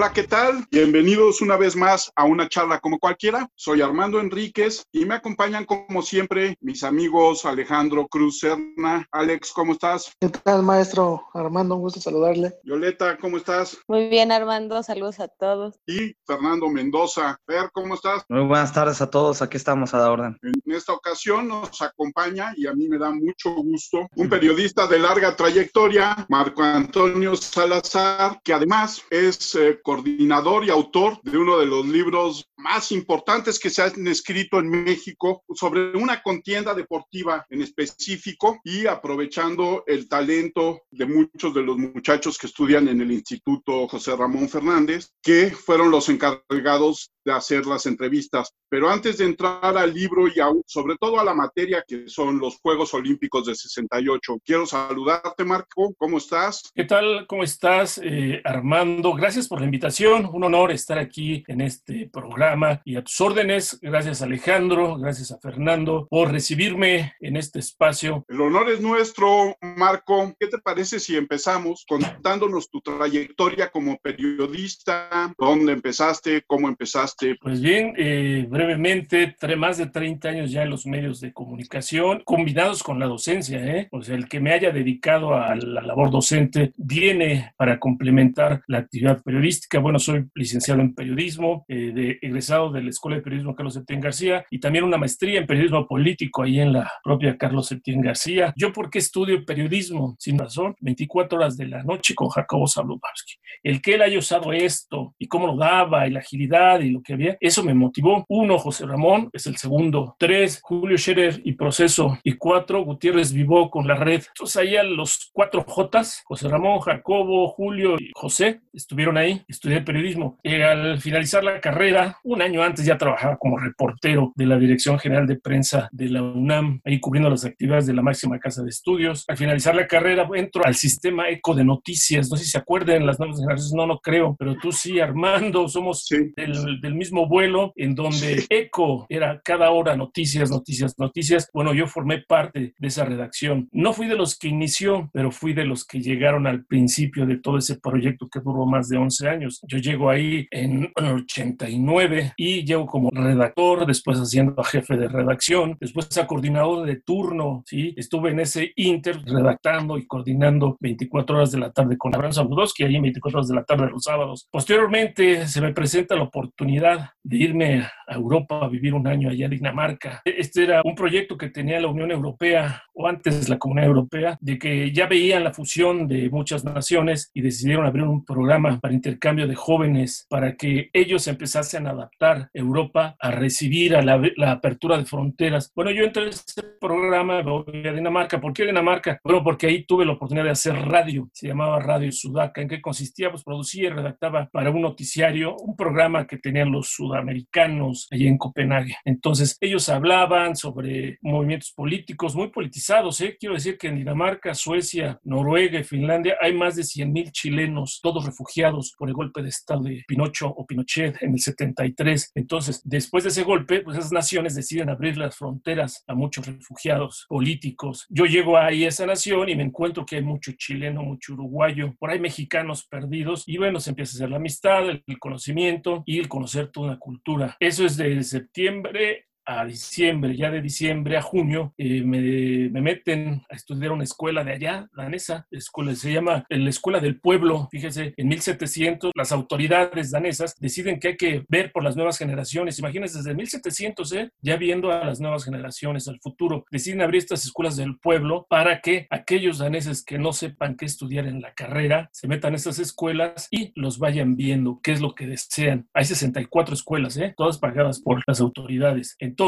Hola, ¿qué tal? Bienvenidos una vez más a una charla como cualquiera. Soy Armando Enríquez y me acompañan como siempre mis amigos Alejandro Cruz Serna. Alex, ¿cómo estás? ¿Qué tal, maestro? Armando, un gusto saludarle. Violeta, ¿cómo estás? Muy bien, Armando, saludos a todos. Y Fernando Mendoza. Fer, ¿cómo estás? Muy buenas tardes a todos, aquí estamos a la orden. En esta ocasión nos acompaña, y a mí me da mucho gusto, un periodista de larga trayectoria, Marco Antonio Salazar, que además es eh, coordinador y autor de uno de los libros más importantes que se han escrito en México sobre una contienda deportiva en específico y aprovechando el talento de muchos de los muchachos que estudian en el Instituto José Ramón Fernández, que fueron los encargados de hacer las entrevistas. Pero antes de entrar al libro y sobre todo a la materia que son los Juegos Olímpicos de 68, quiero saludarte, Marco. ¿Cómo estás? ¿Qué tal? ¿Cómo estás, eh, Armando? Gracias por la invitación. Un honor estar aquí en este programa y a tus órdenes. Gracias, Alejandro. Gracias a Fernando por recibirme en este espacio. El honor es nuestro, Marco. ¿Qué te parece si empezamos contándonos tu trayectoria como periodista? ¿Dónde empezaste? ¿Cómo empezaste? Pues bien, eh, brevemente, más de 30 años ya en los medios de comunicación, combinados con la docencia, ¿eh? O sea, el que me haya dedicado a la labor docente viene para complementar la actividad periodística. Bueno, soy licenciado en periodismo, eh, de, egresado de la Escuela de Periodismo Carlos Septién García y también una maestría en periodismo político ahí en la propia Carlos Septién García. ¿Yo por qué estudio periodismo? Sin razón, 24 horas de la noche con Jacobo Zabludowski. El que él haya usado esto y cómo lo daba y la agilidad y lo que había, eso me motivó. Uno, José Ramón, es el segundo. Tres, Julio Scherer y Proceso. Y cuatro, Gutiérrez Vivó con la red. Entonces ahí a los cuatro Jotas, José Ramón, Jacobo, Julio y José, estuvieron ahí. Estudié periodismo. Eh, al finalizar la carrera, un año antes ya trabajaba como reportero de la Dirección General de Prensa de la UNAM, ahí cubriendo las actividades de la máxima casa de estudios. Al finalizar la carrera entro al sistema eco de noticias, no sé si se acuerdan las nuevas generaciones, no, no creo, pero tú sí, Armando, somos del, mismo vuelo en donde sí. eco era cada hora noticias, noticias, noticias. Bueno, yo formé parte de esa redacción. No fui de los que inició, pero fui de los que llegaron al principio de todo ese proyecto que duró más de 11 años. Yo llego ahí en 89 y llevo como redactor, después haciendo a jefe de redacción, después a coordinador de turno, ¿sí? Estuve en ese inter redactando y coordinando 24 horas de la tarde con Abraham Zabudowski, ahí 24 horas de la tarde los sábados. Posteriormente se me presenta la oportunidad de irme a Europa a vivir un año allá en Dinamarca. Este era un proyecto que tenía la Unión Europea o antes la Comunidad Europea, de que ya veían la fusión de muchas naciones y decidieron abrir un programa para intercambio de jóvenes para que ellos empezasen a adaptar Europa a recibir a la, apertura de fronteras. Bueno, yo entré en ese programa, voy a Dinamarca. ¿Por qué Dinamarca? Bueno, porque ahí tuve la oportunidad de hacer radio, se llamaba Radio Sudaca. ¿En qué consistía? Pues producía y redactaba para un noticiario un programa que tenían los sudamericanos allí en Copenhague. Entonces, ellos hablaban sobre movimientos políticos muy politizados. ¿eh? Quiero decir que en Dinamarca, Suecia, Noruega y Finlandia hay más de 100.000 chilenos, todos refugiados por el golpe de Estado de Pinocho o Pinochet en el 73. Entonces, después de ese golpe, pues esas naciones deciden abrir las fronteras a muchos refugiados políticos. Yo llego ahí a esa nación y me encuentro que hay mucho chileno, mucho uruguayo, por ahí mexicanos perdidos y bueno, se empieza a hacer la amistad, el, el conocimiento y el conocer toda una cultura. Eso es de septiembre a diciembre, ya de diciembre a junio, eh, me, me, meten a estudiar una escuela de allá, danesa, escuela, se llama la Escuela del Pueblo. Fíjese, en 1700 las autoridades danesas deciden que hay que ver por las nuevas generaciones. Imagínense, desde 1700, ¿eh? ya viendo a las nuevas generaciones, al futuro, deciden abrir estas escuelas del pueblo para que aquellos daneses que no sepan qué estudiar en la carrera se metan a estas escuelas y los vayan viendo qué es lo que desean. Hay 64 escuelas, ¿eh? todas pagadas por las autoridades. Entonces,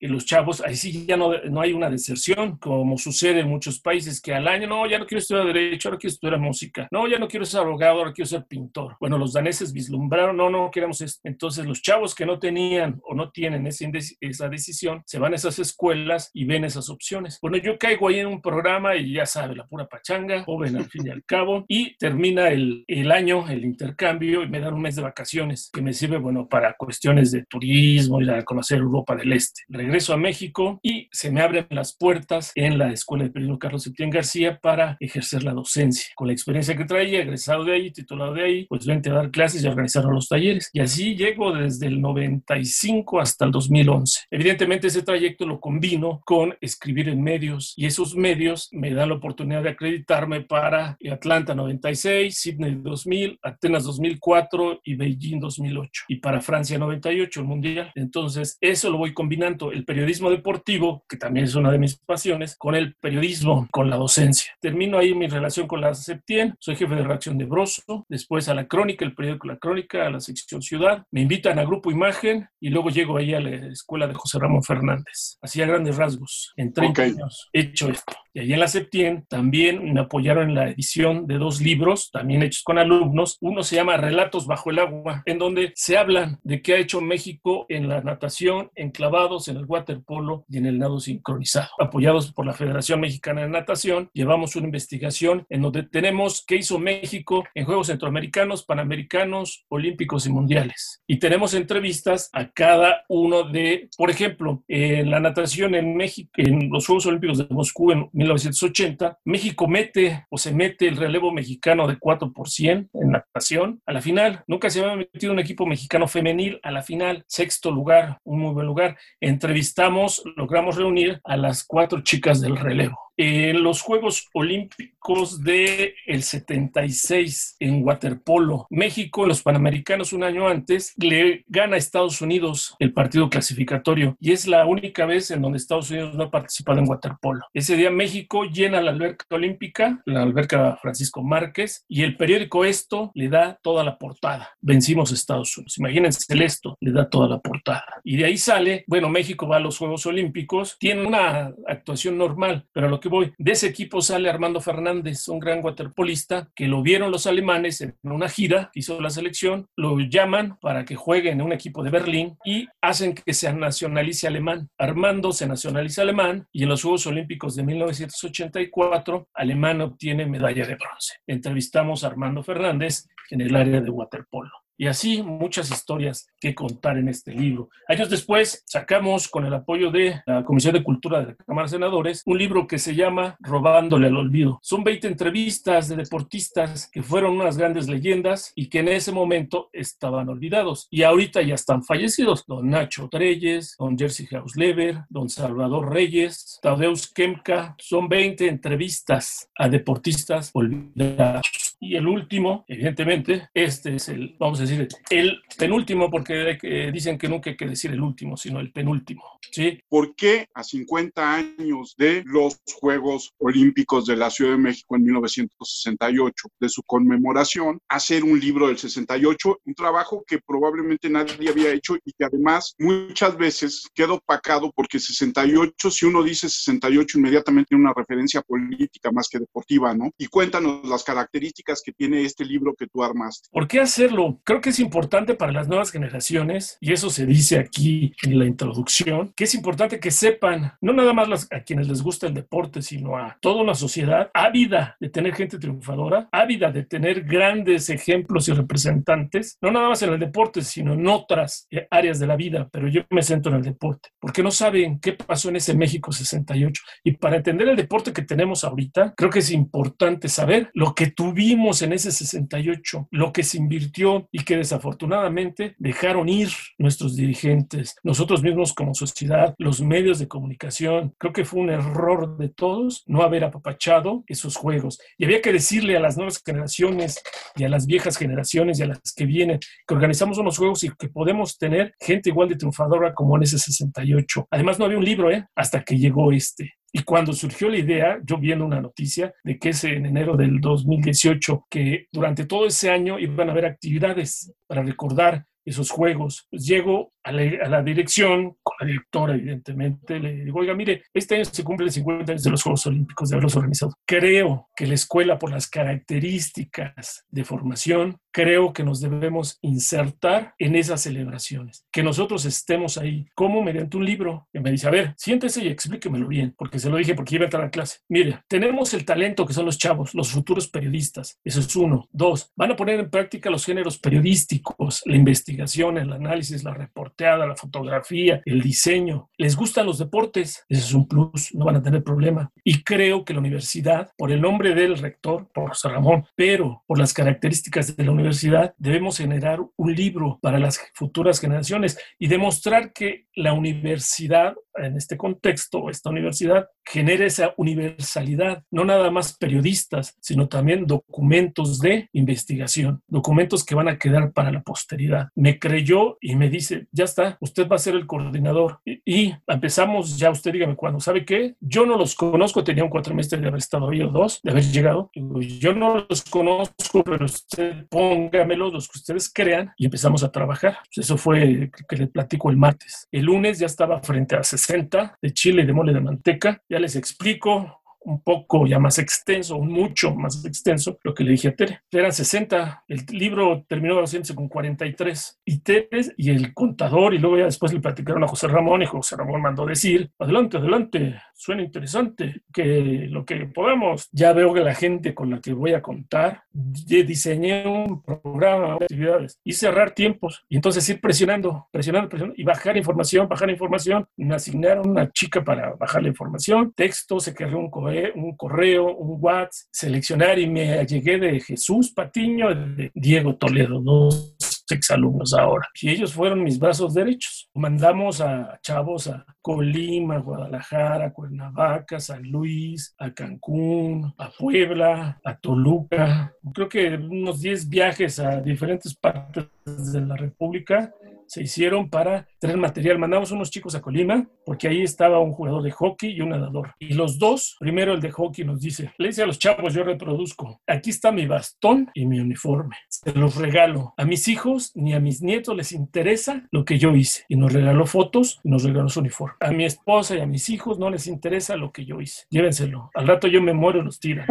los chavos, ahí sí ya no, no hay una deserción, como sucede en muchos países, que al año, no, ya no quiero estudiar Derecho, ahora quiero estudiar Música, no, ya no quiero ser abogado, ahora quiero ser pintor. Bueno, los daneses vislumbraron, no, no queremos esto. Entonces, los chavos que no tenían o no tienen esa decisión, se van a esas escuelas y ven esas opciones. Bueno, yo caigo ahí en un programa y ya sabe, la pura pachanga, joven al fin y al cabo, y termina el, el año, el intercambio, y me dan un mes de vacaciones, que me sirve, bueno, para cuestiones de turismo, ir a conocer Europa del del Este. Regreso a México y se me abren las puertas en la Escuela de Periodismo Carlos Septién García para ejercer la docencia. Con la experiencia que traía, egresado de ahí, titulado de ahí, pues vente a dar clases y a organizar los talleres. Y así llego desde el 95 hasta el 2011. Evidentemente ese trayecto lo combino con escribir en medios y esos medios me dan la oportunidad de acreditarme para Atlanta 96, Sydney 2000, Atenas 2004 y Beijing 2008. Y para Francia 98, el Mundial. Entonces, eso lo voy combinando, el periodismo deportivo, que también es una de mis pasiones, con el periodismo, con la docencia. Termino ahí mi relación con la Septien, soy jefe de redacción de Broso, después a la Crónica, el periódico La Crónica, a la sección Ciudad, me invitan a Grupo Imagen y luego llego ahí a la escuela de José Ramón Fernández. Así a grandes rasgos, en 30 años he hecho esto. Y ahí en la Septien también me apoyaron en la edición de dos libros, también hechos con alumnos. Uno se llama Relatos bajo el agua, en donde se hablan de qué ha hecho México en la natación, en clavados, en el waterpolo y en el nado sincronizado. Apoyados por la Federación Mexicana de Natación, llevamos una investigación en donde tenemos qué hizo México en Juegos Centroamericanos, Panamericanos, Olímpicos y Mundiales. Y tenemos entrevistas a cada uno de, por ejemplo, en la natación en México, en los Juegos Olímpicos de Moscú en 1980, México mete o se mete el relevo mexicano de 4 por 100 en natación a la final. Nunca se había metido un equipo mexicano femenil a la final, sexto lugar, un muy buen lugar. Entrevistamos, logramos reunir a las cuatro chicas del relevo en los Juegos Olímpicos del el 76 en waterpolo. México, los Panamericanos un año antes, le gana a Estados Unidos el partido clasificatorio y es la única vez en donde Estados Unidos no ha participado en waterpolo. Ese día México llena la alberca olímpica, la alberca Francisco Márquez, y el periódico Esto le da toda la portada. Vencimos a Estados Unidos. Imagínense, Esto le da toda la portada. Y de ahí sale, bueno, México va a los Juegos Olímpicos, tiene una actuación normal, pero lo que voy. De ese equipo sale Armando Fernández, un gran waterpolista que lo vieron los alemanes en una gira, hizo la selección, lo llaman para que juegue en un equipo de Berlín y hacen que se nacionalice alemán. Armando se nacionaliza alemán y en los Juegos Olímpicos de 1984, Alemán obtiene medalla de bronce. Entrevistamos a Armando Fernández en el área de waterpolo. Y así muchas historias que contar en este libro. Años después sacamos con el apoyo de la Comisión de Cultura de la Cámara de Senadores un libro que se llama Robándole al Olvido. Son 20 entrevistas de deportistas que fueron unas grandes leyendas y que en ese momento estaban olvidados. Y ahorita ya están fallecidos. Don Nacho Treyes, don Jersey Hausleber, don Salvador Reyes, Tadeusz Kemka. Son 20 entrevistas a deportistas olvidados. Y el último, evidentemente, este es el, vamos a decir, el penúltimo, porque dicen que nunca hay que decir el último, sino el penúltimo. ¿sí? ¿Por qué a 50 años de los Juegos Olímpicos de la Ciudad de México en 1968, de su conmemoración, hacer un libro del 68, un trabajo que probablemente nadie había hecho y que además muchas veces quedó opacado porque 68, si uno dice 68, inmediatamente tiene una referencia política más que deportiva, ¿no? Y cuéntanos las características que tiene este libro que tú armaste. ¿Por qué hacerlo? Creo que es importante para las nuevas generaciones, y eso se dice aquí en la introducción, que es importante que sepan, no nada más a quienes les gusta el deporte, sino a toda una sociedad ávida de tener gente triunfadora, ávida de tener grandes ejemplos y representantes, no nada más en el deporte, sino en otras eh, áreas de la vida, pero yo me centro en el deporte, porque no saben qué pasó en ese México 68. Y para entender el deporte que tenemos ahorita, creo que es importante saber lo que tuvimos en ese 68, lo que se invirtió y que desafortunadamente dejaron ir nuestros dirigentes, nosotros mismos como sociedad, los medios de comunicación. Creo que fue un error de todos no haber apapachado esos juegos. Y había que decirle a las nuevas generaciones y a las viejas generaciones y a las que vienen que organizamos unos juegos y que podemos tener gente igual de triunfadora como en ese 68. Además no había un libro, ¿eh? Hasta que llegó este. Y cuando surgió la idea, yo viendo una noticia de que es en enero del 2018, que durante todo ese año iban a haber actividades para recordar esos juegos. Pues llego a la, dirección, con la directora evidentemente, le digo, oiga, mire, este año se cumplen 50 años de los Juegos Olímpicos de haberlos organizado. Creo que la escuela, por las características de formación, creo que nos debemos insertar en esas celebraciones, que nosotros estemos ahí, como mediante un libro. Y me dice, a ver, siéntese y explíquemelo bien, porque se lo dije porque iba a entrar a clase. Mire, tenemos el talento que son los chavos, los futuros periodistas. Eso es uno. Dos, van a poner en práctica los géneros periodísticos, la investigación, el análisis, la reporteada, la fotografía, el diseño, les gustan los deportes, ese es un plus, no van a tener problema. Y creo que la universidad, por el nombre del rector, por José Ramón, pero por las características de la universidad, debemos generar un libro para las futuras generaciones y demostrar que la universidad, en este contexto, esta universidad, genera esa universalidad, no nada más periodistas, sino también documentos de investigación, documentos que van a quedar para la posteridad. Me creyó y me dice, ya está, usted va a ser el coordinador. Y, empezamos, ya usted dígame cuándo, ¿sabe qué? Yo no los conozco, tenía un cuatrimestre de haber estado ahí o dos, de haber llegado. Yo no los conozco, pero usted póngamelos, los que ustedes crean, y empezamos a trabajar. Eso fue que le platico el martes. El lunes ya estaba frente a 60 de chile y de mole de manteca. Ya les explico un poco ya más extenso, mucho más extenso, lo que le dije a Tere. Eran 60, el libro terminó haciéndose con 43. Y Tere y el contador, y luego ya después le platicaron a José Ramón, y José Ramón mandó decir, adelante, adelante, suena interesante, que lo que podamos, ya veo que la gente con la que voy a contar, diseñé un programa de actividades y cerrar tiempos, y entonces ir presionando, presionando, presionando, y bajar información, bajar información, me asignaron una chica para bajar la información, texto, se creó un un correo, un WhatsApp, seleccionar y me llegué de Jesús Patiño, de Diego Toledo, dos exalumnos ahora. Y ellos fueron mis brazos derechos. Mandamos a chavos a Colima, Guadalajara, Cuernavaca, San Luis, a Cancún, a Puebla, a Toluca. Creo que unos 10 viajes a diferentes partes de la República se hicieron para tener material. Mandamos unos chicos a Colima porque ahí estaba un jugador de hockey y un nadador. Y los dos, primero el de hockey nos dice, le dice a los chavos, yo reproduzco, aquí está mi bastón y mi uniforme. Se los regalo. A mis hijos ni a mis nietos les interesa lo que yo hice. Y nos regaló fotos y nos regaló su uniforme. A mi esposa y a mis hijos no les interesa lo que yo hice. Llévenselo. Al rato yo me muero y los tiran.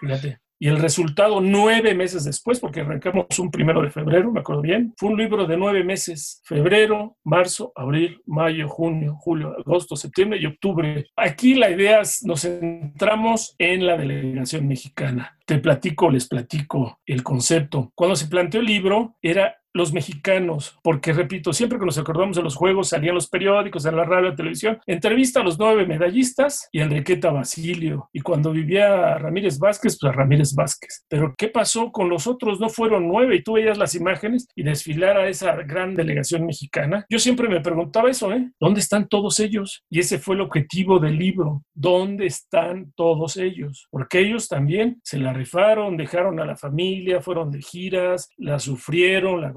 Fíjate. Y el resultado nueve meses después, porque arrancamos un primero de febrero, me acuerdo bien, fue un libro de nueve meses, febrero, marzo, abril, mayo, junio, julio, agosto, septiembre y octubre. Aquí la idea es, nos centramos en la delegación mexicana. Te platico, les platico el concepto. Cuando se planteó el libro, era los mexicanos, porque repito, siempre que nos acordamos de los juegos salían los periódicos, en la radio, la televisión, entrevista a los nueve medallistas y Enriqueta Basilio. Y cuando vivía Ramírez Vázquez, pues a Ramírez Vázquez. Pero ¿qué pasó con los otros? No fueron nueve y tú veías las imágenes y desfilar a esa gran delegación mexicana. Yo siempre me preguntaba eso, ¿eh? ¿Dónde están todos ellos? Y ese fue el objetivo del libro. ¿Dónde están todos ellos? Porque ellos también se la rifaron, dejaron a la familia, fueron de giras, la sufrieron, la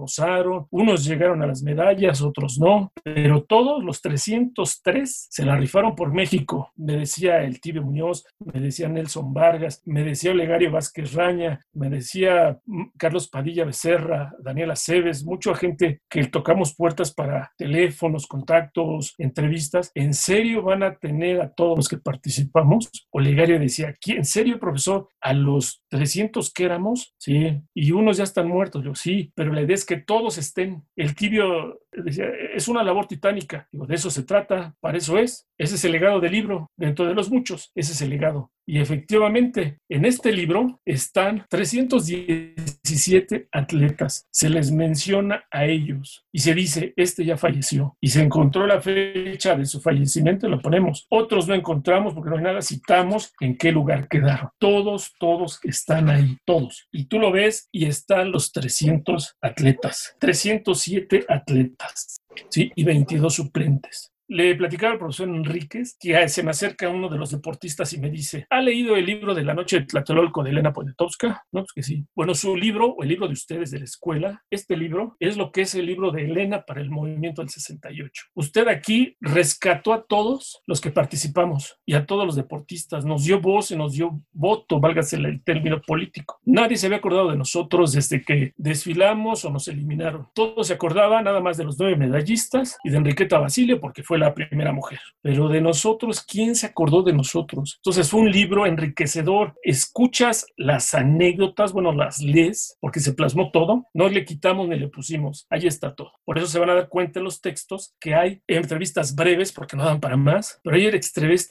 unos llegaron a las medallas, otros no, pero todos los 303 se la rifaron por México. Me decía el Tibio Muñoz, me decía Nelson Vargas, me decía Olegario Vázquez Raña, me decía mm, Carlos Padilla Becerra, Daniela Cebes, mucha gente que tocamos puertas para teléfonos, contactos, entrevistas. ¿En serio van a tener a todos los que participamos? Olegario decía, ¿en serio, profesor? A los 300 que éramos, sí, y unos ya están muertos. Yo, sí, pero la idea es que todos estén. El tibio decía, es una labor titánica. Digo, de eso se trata, para eso es. Ese es el legado del libro, dentro de los muchos, ese es el legado. Y efectivamente, en este libro están 317 atletas. Se les menciona a ellos y se dice, este ya falleció. Y se encontró la fecha de su fallecimiento, lo ponemos. Otros no encontramos porque no hay nada, citamos en qué lugar quedaron. Todos, todos están ahí, todos. Y tú lo ves y están los 300 atletas, 307 atletas. ¿sí? y 22 suplentes. Le platicaba al profesor Enríquez que se me acerca uno de los deportistas y me dice, ¿ha leído el libro de la noche de Tlatelolco de Elena Poniatowska? No, pues que sí. Bueno, su libro, o el libro de ustedes de la escuela, este libro es lo que es el libro de Elena para el movimiento del 68. Usted aquí rescató a todos los que participamos y a todos los deportistas, nos dio voz y nos dio voto, válgase el término político. Nadie se había acordado de nosotros desde que desfilamos o nos eliminaron. Todos se acordaban nada más de los nueve medallistas y de Enriqueta Basilio porque fue la primera mujer. Pero de nosotros, ¿quién se acordó de nosotros? Entonces fue un libro enriquecedor. Escuchas las anécdotas, bueno, las lees, porque se plasmó todo. No le quitamos ni le pusimos. Ahí está todo. Por eso se van a dar cuenta en los textos que hay entrevistas breves, porque no dan para más, pero hay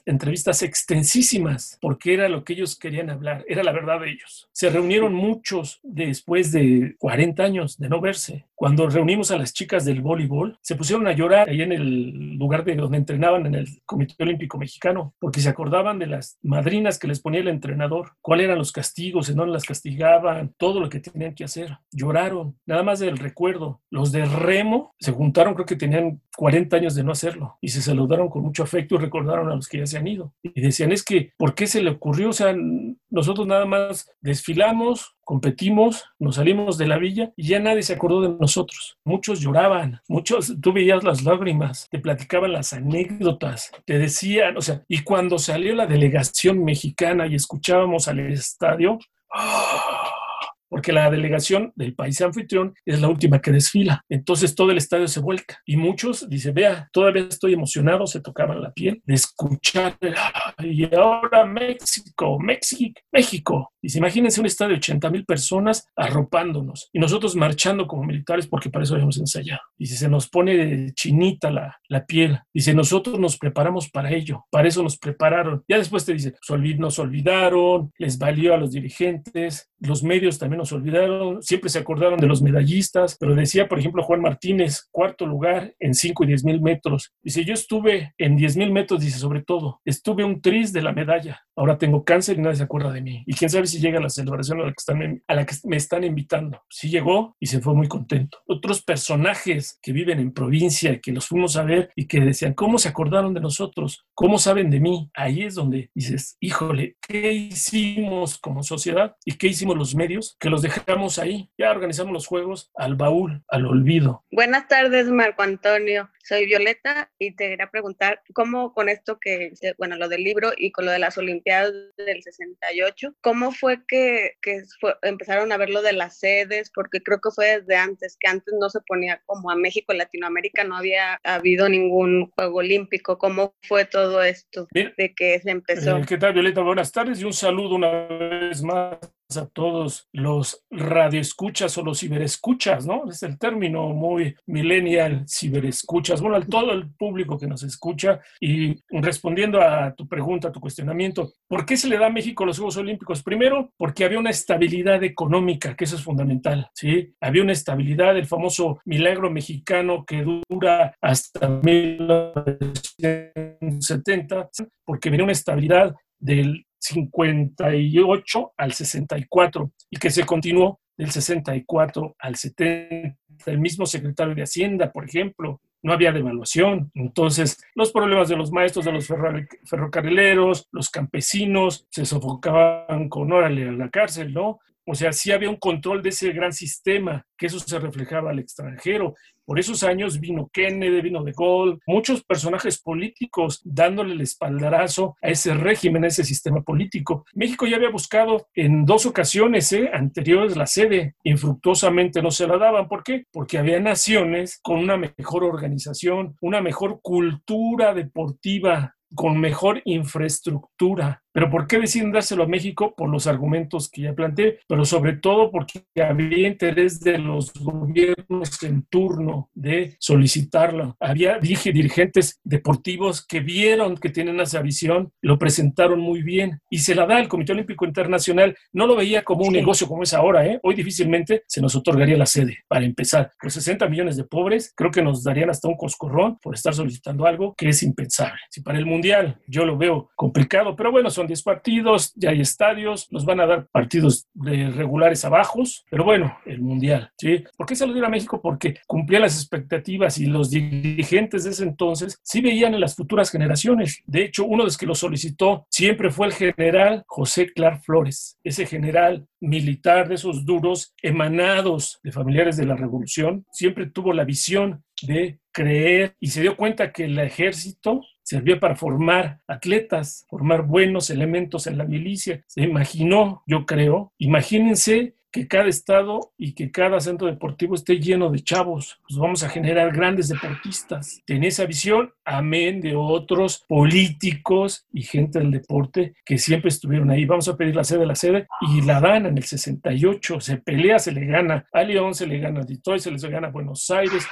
entrevistas extensísimas, porque era lo que ellos querían hablar, era la verdad de ellos. Se reunieron muchos después de 40 años de no verse. Cuando reunimos a las chicas del voleibol, se pusieron a llorar ahí en el lugar lugar de donde entrenaban en el Comité Olímpico Mexicano, porque se acordaban de las madrinas que les ponía el entrenador, cuáles eran los castigos, en dónde las castigaban, todo lo que tenían que hacer. Lloraron, nada más del recuerdo. Los de remo se juntaron, creo que tenían 40 años de no hacerlo, y se saludaron con mucho afecto y recordaron a los que ya se han ido. Y decían, es que, ¿por qué se le ocurrió? O sea, nosotros nada más desfilamos, competimos, nos salimos de la villa y ya nadie se acordó de nosotros. Muchos lloraban, muchos, tú veías las lágrimas, te platicaban las anécdotas, te decían, o sea, y cuando salió la delegación mexicana y escuchábamos al estadio, ¡oh! porque la delegación del país anfitrión es la última que desfila. Entonces todo el estadio se vuelca y muchos dicen, vea, todavía estoy emocionado, se tocaban la piel de escuchar, y ahora México, México, México. Dice, imagínense un estadio de 80 mil personas arropándonos y nosotros marchando como militares porque para eso habíamos ensayado. Dice, se nos pone chinita la, la piel. Dice, nosotros nos preparamos para ello, para eso nos prepararon. Ya después te dice, nos olvidaron, les valió a los dirigentes, los medios también nos olvidaron, siempre se acordaron de los medallistas, pero decía, por ejemplo, Juan Martínez, cuarto lugar en 5 y 10 mil metros. Dice, yo estuve en 10 mil metros, dice, sobre todo, estuve un tris de la medalla. Ahora tengo cáncer y nadie se acuerda de mí. Y quién sabe si llega a la celebración a la que, están, a la que me están invitando. Sí llegó y se fue muy contento. Otros personajes que viven en provincia, que los fuimos a ver y que decían, ¿cómo se acordaron de nosotros? ¿Cómo saben de mí? Ahí es donde dices, híjole, ¿qué hicimos como sociedad y qué hicimos los medios? Que los dejamos ahí. Ya organizamos los juegos al baúl, al olvido. Buenas tardes, Marco Antonio. Soy Violeta y te quería preguntar cómo con esto que, bueno, lo del libro y con lo de las Olimpiadas del 68, ¿cómo fue que, que empezaron a ver lo de las sedes? Porque creo que fue desde antes, que antes no se ponía como a México, Latinoamérica, no había habido ningún juego olímpico. ¿Cómo fue todo esto de que se empezó? Eh, ¿Qué tal, Violeta? Buenas tardes y un saludo una vez más a todos los radioescuchas o los ciberescuchas, ¿no? Es el término muy millennial, ciberescuchas, bueno, a todo el público que nos escucha. Y respondiendo a tu pregunta, a tu cuestionamiento, ¿por qué se le da a México los Juegos Olímpicos? Primero, porque había una estabilidad económica, que eso es fundamental, ¿sí? Había una estabilidad, el famoso milagro mexicano que dura hasta 1970, porque venía una estabilidad del 58 al 64 y que se continuó del 64 al 70. El mismo secretario de Hacienda, por ejemplo, no había devaluación. Entonces, los problemas de los maestros, de los ferrocarrileros, los campesinos, se sofocaban con órale a la cárcel, ¿no? O sea, sí había un control de ese gran sistema, que eso se reflejaba al extranjero. Por esos años vino Kennedy, vino De Gaulle, muchos personajes políticos dándole el espaldarazo a ese régimen, a ese sistema político. México ya había buscado en dos ocasiones ¿eh? anteriores la sede, infructuosamente no se la daban. ¿Por qué? Porque había naciones con una mejor organización, una mejor cultura deportiva con mejor infraestructura. Pero ¿por qué deciden dárselo a México? Por los argumentos que ya planteé, pero sobre todo porque había interés de los gobiernos en turno de solicitarlo. Había, dije, dirigentes deportivos que vieron que tienen esa visión, lo presentaron muy bien y se la da el Comité Olímpico Internacional. No lo veía como un negocio como es ahora. ¿eh? Hoy difícilmente se nos otorgaría la sede para empezar. Los 60 millones de pobres creo que nos darían hasta un coscorrón por estar solicitando algo que es impensable. Si para el Mundial yo lo veo complicado, pero bueno, son 10 partidos, ya hay estadios, nos van a dar partidos de regulares abajos, pero bueno, el Mundial, ¿sí? ¿Por qué se lo dio a México? Porque cumplía las expectativas y los dirigentes de ese entonces sí veían en las futuras generaciones. De hecho, uno de los que lo solicitó siempre fue el general José Clar Flores, ese general militar de esos duros emanados de familiares de la revolución, siempre tuvo la visión de creer y se dio cuenta que el ejército servía para formar atletas, formar buenos elementos en la milicia. Se imaginó, yo creo, imagínense que cada estado y que cada centro deportivo esté lleno de chavos. Pues vamos a generar grandes deportistas. Tenía esa visión, amén de otros políticos y gente del deporte que siempre estuvieron ahí. Vamos a pedir la sede de la sede y la dan en el 68. Se pelea, se le gana a León, se le gana a Detroit, se les gana a Buenos Aires,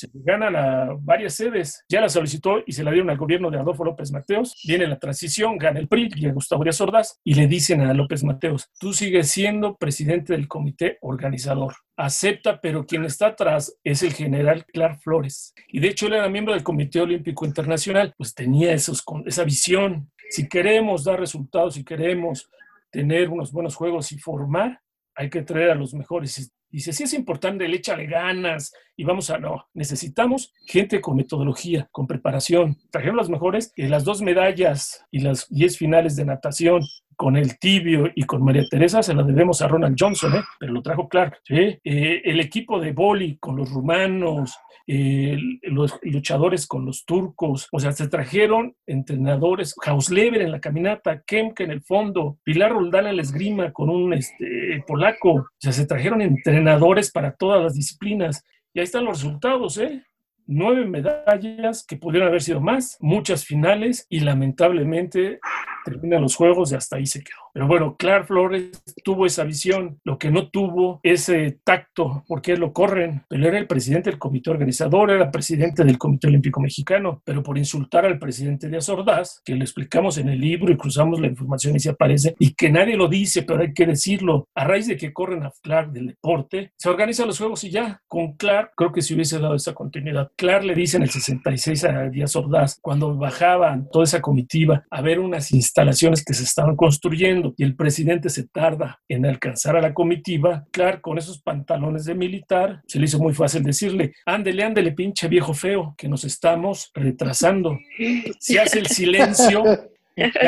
se ganan a varias sedes. Ya la solicitó y se la dieron al gobierno de Adolfo López Mateos. Viene la transición, gana el PRI y a Gustavo Díaz Ordaz y le dicen a López Mateos, tú sigues siendo presidente del comité organizador. Acepta, pero quien está atrás es el general Clark Flores. Y de hecho él era miembro del Comité Olímpico Internacional, pues tenía esos, esa visión. Si queremos dar resultados, si queremos tener unos buenos juegos y formar, hay que traer a los mejores. Dice, sí es importante, le échale ganas y vamos a, no, necesitamos gente con metodología, con preparación. Trajeron las mejores y las dos medallas y las diez finales de natación con el tibio y con María Teresa se la debemos a Ronald Johnson, ¿eh? pero lo trajo Clark. Eh, el equipo de boli con los rumanos, los luchadores con los turcos, o sea, se trajeron entrenadores, Hausleber en la caminata, Kemke en el fondo, Pilar Roldán en la esgrima con un este, polaco, o sea, se trajeron entrenadores para todas las disciplinas. Y ahí están los resultados, ¿eh? Nueve medallas que pudieron haber sido más, muchas finales y lamentablemente terminan los juegos y hasta ahí se quedó. Pero bueno, Clark Flores tuvo esa visión, lo que no tuvo ese tacto, porque lo corren. Él era el presidente del comité organizador, era presidente del Comité Olímpico Mexicano, pero por insultar al presidente de Azordaz, que le explicamos en el libro y cruzamos la información y se aparece, y que nadie lo dice, pero hay que decirlo, a raíz de que corren a Clark del deporte, se organizan los juegos y ya, con Clark, creo que si hubiese dado esa continuidad. Clark le dice en el 66 a Díaz Ordaz, cuando bajaban toda esa comitiva a ver unas instalaciones que se estaban construyendo y el presidente se tarda en alcanzar a la comitiva, Clark con esos pantalones de militar, se le hizo muy fácil decirle, ándele, ándele, pinche viejo feo, que nos estamos retrasando. Se hace el silencio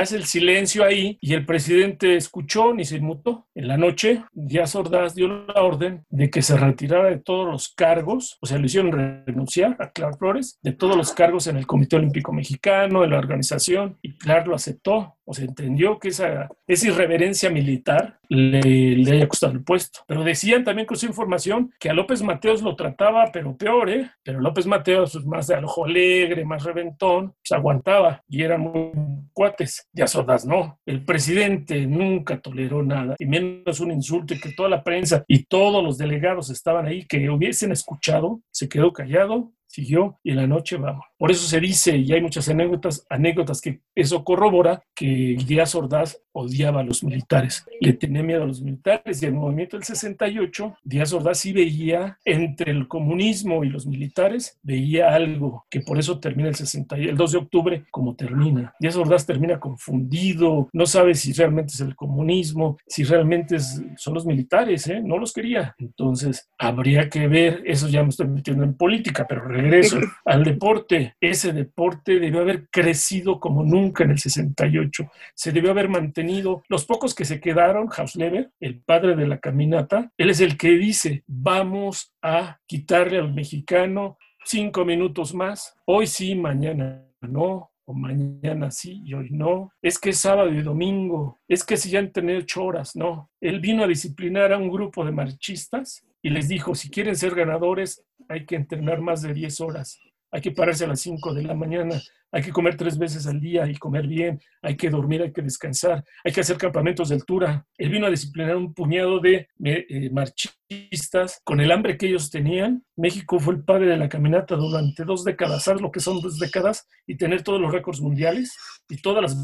hace el silencio ahí y el presidente escuchó ni se inmutó. En la noche, Díaz Ordaz dio la orden de que se retirara de todos los cargos, o sea, le hicieron renunciar a Clark Flores de todos los cargos en el Comité Olímpico Mexicano, en la organización, y Clark lo aceptó. O sea, entendió que esa, esa irreverencia militar le, le, haya costado el puesto. Pero decían también con su información que a López Mateos lo trataba, pero peor, ¿eh? Pero López Mateos, pues, más de alojo alegre, más reventón, se aguantaba y eran muy cuates. Ya Sodas no. El presidente nunca toleró nada, y menos un insulto, y que toda la prensa y todos los delegados estaban ahí, que hubiesen escuchado, se quedó callado, siguió y en la noche vamos. Por eso se dice, y hay muchas anécdotas, anécdotas que eso corrobora, que Díaz Ordaz odiaba a los militares, le tenía miedo a los militares y el movimiento del 68, Díaz Ordaz sí veía entre el comunismo y los militares, veía algo que por eso termina el, 60, el 2 de octubre como termina. Díaz Ordaz termina confundido, no sabe si realmente es el comunismo, si realmente son los militares, ¿eh? no los quería. Entonces, habría que ver, eso ya me estoy metiendo en política, pero regreso al deporte ese deporte debió haber crecido como nunca en el 68. Se debió haber mantenido. Los pocos que se quedaron, Hausleber, el padre de la caminata, él es el que dice, vamos a quitarle al mexicano cinco minutos más. Hoy sí, mañana no o mañana sí y hoy no. Es que es sábado y domingo, es que si ya han tenido ocho horas, no. Él vino a disciplinar a un grupo de marchistas y les dijo, si quieren ser ganadores, hay que entrenar más de 10 horas hay que pararse a las 5 de la mañana, hay que comer tres veces al día y comer bien, hay que dormir, hay que descansar, hay que hacer campamentos de altura. Él vino a disciplinar un puñado de eh, marchistas con el hambre que ellos tenían. México fue el padre de la caminata durante dos décadas, ¿sabes lo que son dos décadas? Y tener todos los récords mundiales y todas las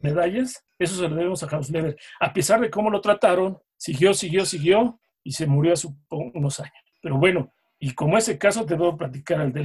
medallas, eso se lo debemos a Hausleber. A pesar de cómo lo trataron, siguió, siguió, siguió y se murió hace unos años. Pero bueno, y como ese caso te puedo platicar el de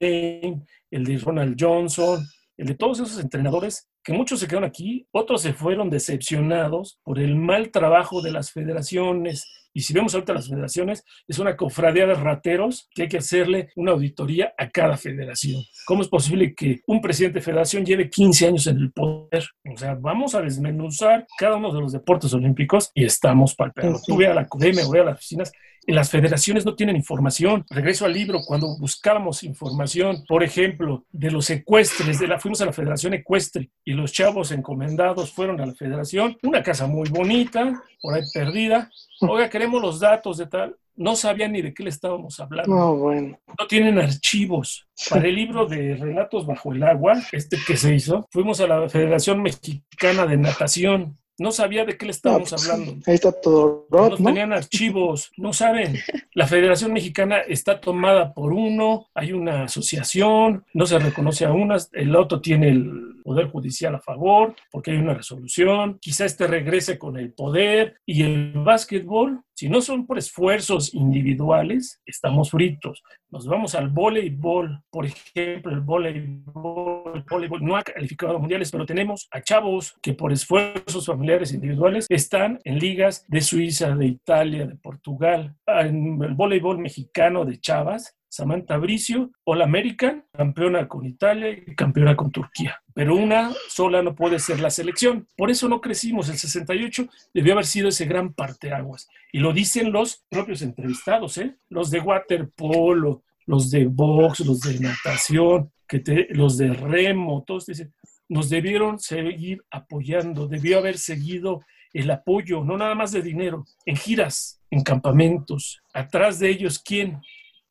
Lane, el de Ronald Johnson, el de todos esos entrenadores, que muchos se quedaron aquí, otros se fueron decepcionados por el mal trabajo de las federaciones. Y si vemos ahorita las federaciones, es una cofradía de rateros que hay que hacerle una auditoría a cada federación. ¿Cómo es posible que un presidente de federación lleve 15 años en el poder? O sea, vamos a desmenuzar cada uno de los deportes olímpicos y estamos para el perro. Tú ve a la academia, voy a las oficinas las federaciones no tienen información. Regreso al libro, cuando buscábamos información, por ejemplo, de los ecuestres, de la, fuimos a la Federación Ecuestre y los chavos encomendados fueron a la federación, una casa muy bonita, por ahí perdida. Oiga, queremos los datos de tal. No sabían ni de qué le estábamos hablando. No, bueno. No tienen archivos. Para el libro de Relatos bajo el agua, este que se hizo, fuimos a la Federación Mexicana de Natación no sabía de qué le estábamos pues, hablando. Ahí está todo. No ¿no? tenían archivos, no saben. La Federación Mexicana está tomada por uno, hay una asociación, no se reconoce a unas, el otro tiene el poder judicial a favor porque hay una resolución, quizá este regrese con el poder y el básquetbol, si no son por esfuerzos individuales, estamos fritos. Nos vamos al voleibol, por ejemplo, el voleibol, el voleibol no ha calificado a mundiales, pero tenemos a chavos que por esfuerzos familiares individuales están en ligas de Suiza, de Italia, de Portugal. En el voleibol mexicano de chavas, Samantha Bricio, All American, campeona con Italia y campeona con Turquía. Pero una sola no puede ser la selección. Por eso no crecimos. El 68 debió haber sido ese gran parteaguas. Y lo dicen los propios entrevistados, ¿eh? Los de waterpolo, los de box, los de natación, que los de remo, todos dicen, nos debieron seguir apoyando, debió haber seguido el apoyo, no nada más de dinero, en giras, en campamentos. Atrás de ellos, ¿quién?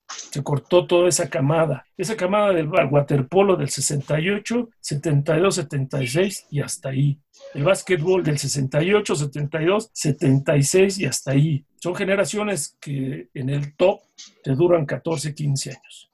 Se cortó toda esa camada. Esa camada del wa- waterpolo del 68, 72, 76 y hasta ahí. El básquetbol del 68, 72, 76 y hasta ahí. Son generaciones que en el top te duran 14, 15 años.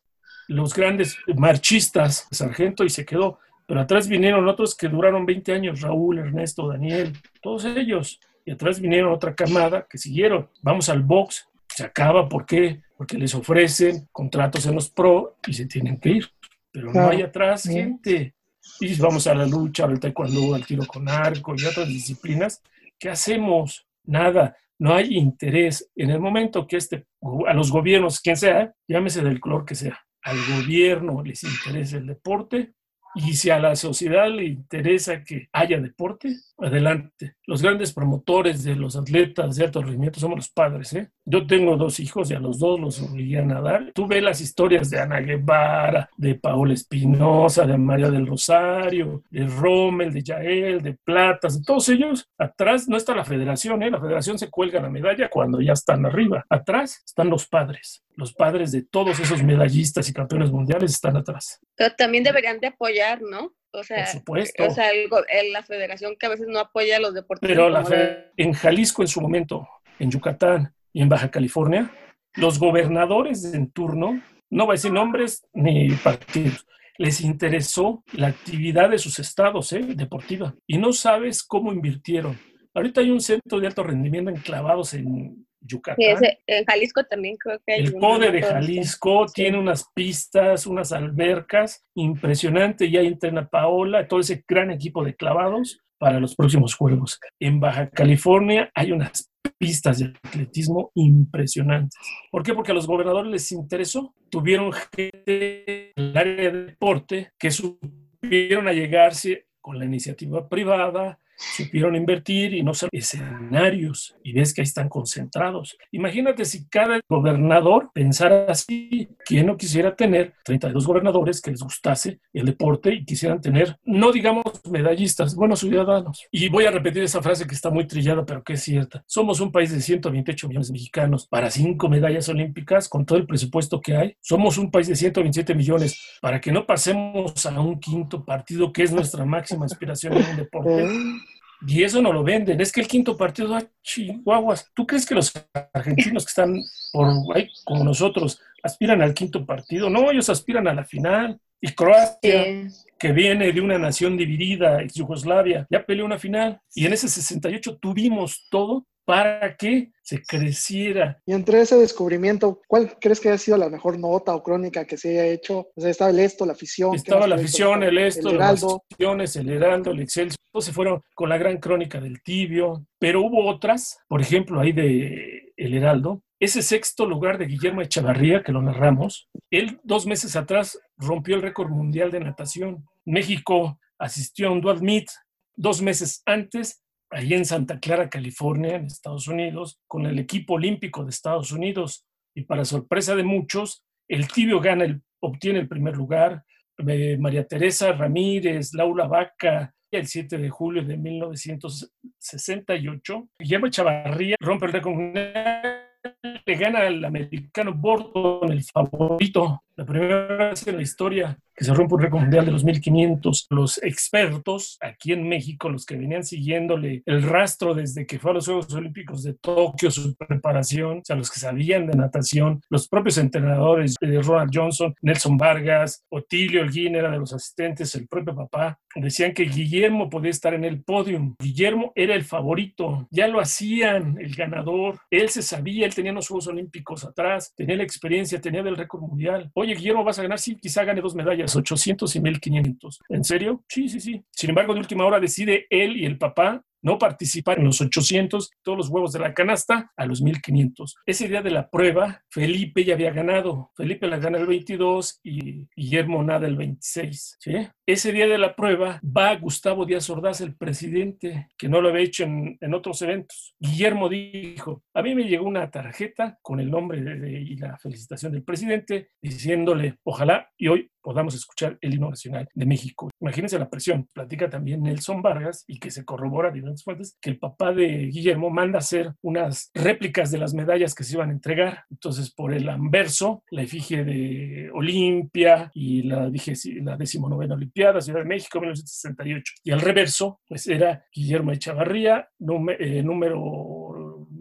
Los grandes marchistas, Sargento y se quedó, pero atrás vinieron otros que duraron 20 años, Raúl, Ernesto, Daniel, todos ellos. Y atrás vinieron otra camada que siguieron. Vamos al box, se acaba, ¿por qué? Porque les ofrecen contratos en los pro y se tienen que ir. Pero no Claro. hay atrás gente. Y vamos a la lucha, al taekwondo, al tiro con arco y otras disciplinas. ¿Qué hacemos? Nada. No hay interés. En el momento que este, a los gobiernos, quien sea, llámese del color que sea, al gobierno les interesa el deporte y si a la sociedad le interesa que haya deporte, adelante. Los grandes promotores de los atletas de alto rendimiento somos los padres. ¿eh? Yo tengo dos hijos y a los dos los obligué a nadar. Tú ves las historias de Ana Guevara, de Paola Espinosa, de María del Rosario, de Rommel, de Yael, de Platas, de todos ellos. Atrás no está la federación, ¿eh? la federación se cuelga la medalla cuando ya están arriba. Atrás están los padres. Los padres de todos esos medallistas y campeones mundiales están atrás. Pero también deberían de apoyar, ¿no? O sea, Por supuesto. o sea el go- el- la federación que a veces no apoya a los deportes. Pero la de- en Jalisco en su momento, en Yucatán y en Baja California, los gobernadores en turno, no voy a decir nombres ni partidos, les interesó la actividad de sus estados, ¿eh? deportiva. Y no sabes cómo invirtieron. Ahorita hay un centro de alto rendimiento enclavados en Yucatán. Sí, ese- en Jalisco también creo que hay El CODE de. Jalisco Sí. tiene unas pistas, unas albercas impresionante. Ya entrena Paola, todo ese gran equipo de clavados para los próximos Juegos. En Baja California hay unas pistas de atletismo impresionantes. ¿Por qué? Porque a los gobernadores les interesó. Tuvieron gente del área de deporte que supieron allegarse con la iniciativa privada, supieron invertir y no son escenarios y ves que ahí están concentrados. Imagínate si cada gobernador pensara así, ¿quién no quisiera tener 32 gobernadores que les gustase el deporte y quisieran tener, no digamos medallistas, buenos ciudadanos? Y voy a repetir esa frase que está muy trillada, pero que es cierta. Somos un país de 128 millones de mexicanos para cinco medallas olímpicas con todo el presupuesto que hay. Somos un país de 127 millones para que no pasemos a un quinto partido que es nuestra máxima aspiración en un deporte. Y eso no lo venden. Es que el quinto partido, ah, chihuahuas. ¿Tú crees que los argentinos que están por ahí, como nosotros, aspiran al quinto partido? No, ellos aspiran a la final. Y Croacia, Sí. que viene de una nación dividida, ex Yugoslavia, ya peleó una final. Y en ese 68 tuvimos todo para que se creciera. Y entre ese descubrimiento, ¿cuál crees que haya sido la mejor nota o crónica que se haya hecho? O sea, estaba el esto, la afición. ¿qué Estaba la afición, el esto, el las opciones, el heraldo, el excelsior. Todos se fueron con la gran crónica del tibio. Pero hubo otras, por ejemplo, ahí de El Heraldo. Ese sexto lugar de Guillermo Echavarría, que lo narramos, él dos meses atrás rompió el récord mundial de natación. México asistió a un dual meet dos meses antes, ahí en Santa Clara, California, en Estados Unidos, con el equipo olímpico de Estados Unidos. Y para sorpresa de muchos, el tibio gana el, obtiene el primer lugar. Eh, María Teresa Ramírez, Laura Vaca, el 7 de julio de 1968. Guillermo Chavarría rompe el récord le gana al americano Bordon, el favorito, La primera vez en la historia que se rompe un récord mundial de los 1500. Los expertos aquí en México, los que venían siguiéndole el rastro desde que fue a los Juegos Olímpicos de Tokio, su preparación, o sea, los que sabían de natación, los propios entrenadores, de Ronald Johnson, Nelson Vargas, Otilio Elguín era de los asistentes, el propio papá, decían que Guillermo podía estar en el podio. Guillermo era el favorito, ya lo hacían, el ganador. Él se sabía, él tenía los Juegos Olímpicos atrás, tenía la experiencia, tenía del récord mundial. Oye, Guillermo, vas a ganar, sí, quizá gane dos medallas 800 y 1500. ¿En serio? Sí, sí, sí. Sin embargo, de última hora decide él y el papá no participar en los 800, todos los huevos de la canasta, a los 1500. Ese día de la prueba, Felipe ya había ganado. Felipe la gana el 22 y Guillermo nada el 26. ¿sí? Ese día de la prueba va Gustavo Díaz Ordaz, el presidente, que no lo había hecho en, otros eventos. Guillermo dijo, a mí me llegó una tarjeta con el nombre y la felicitación del presidente, diciéndole, ojalá y hoy podamos escuchar el himno nacional de México. Imagínense la presión. Platica también Nelson Vargas y que se corrobora fuentes, que el papá de Guillermo manda hacer unas réplicas de las medallas que se iban a entregar. Entonces, por el anverso, la efigie de Olimpia y la, dije, la decimonovena Olimpiada, Ciudad de México, 1968. Y al reverso, pues era Guillermo Echavarría, eh, número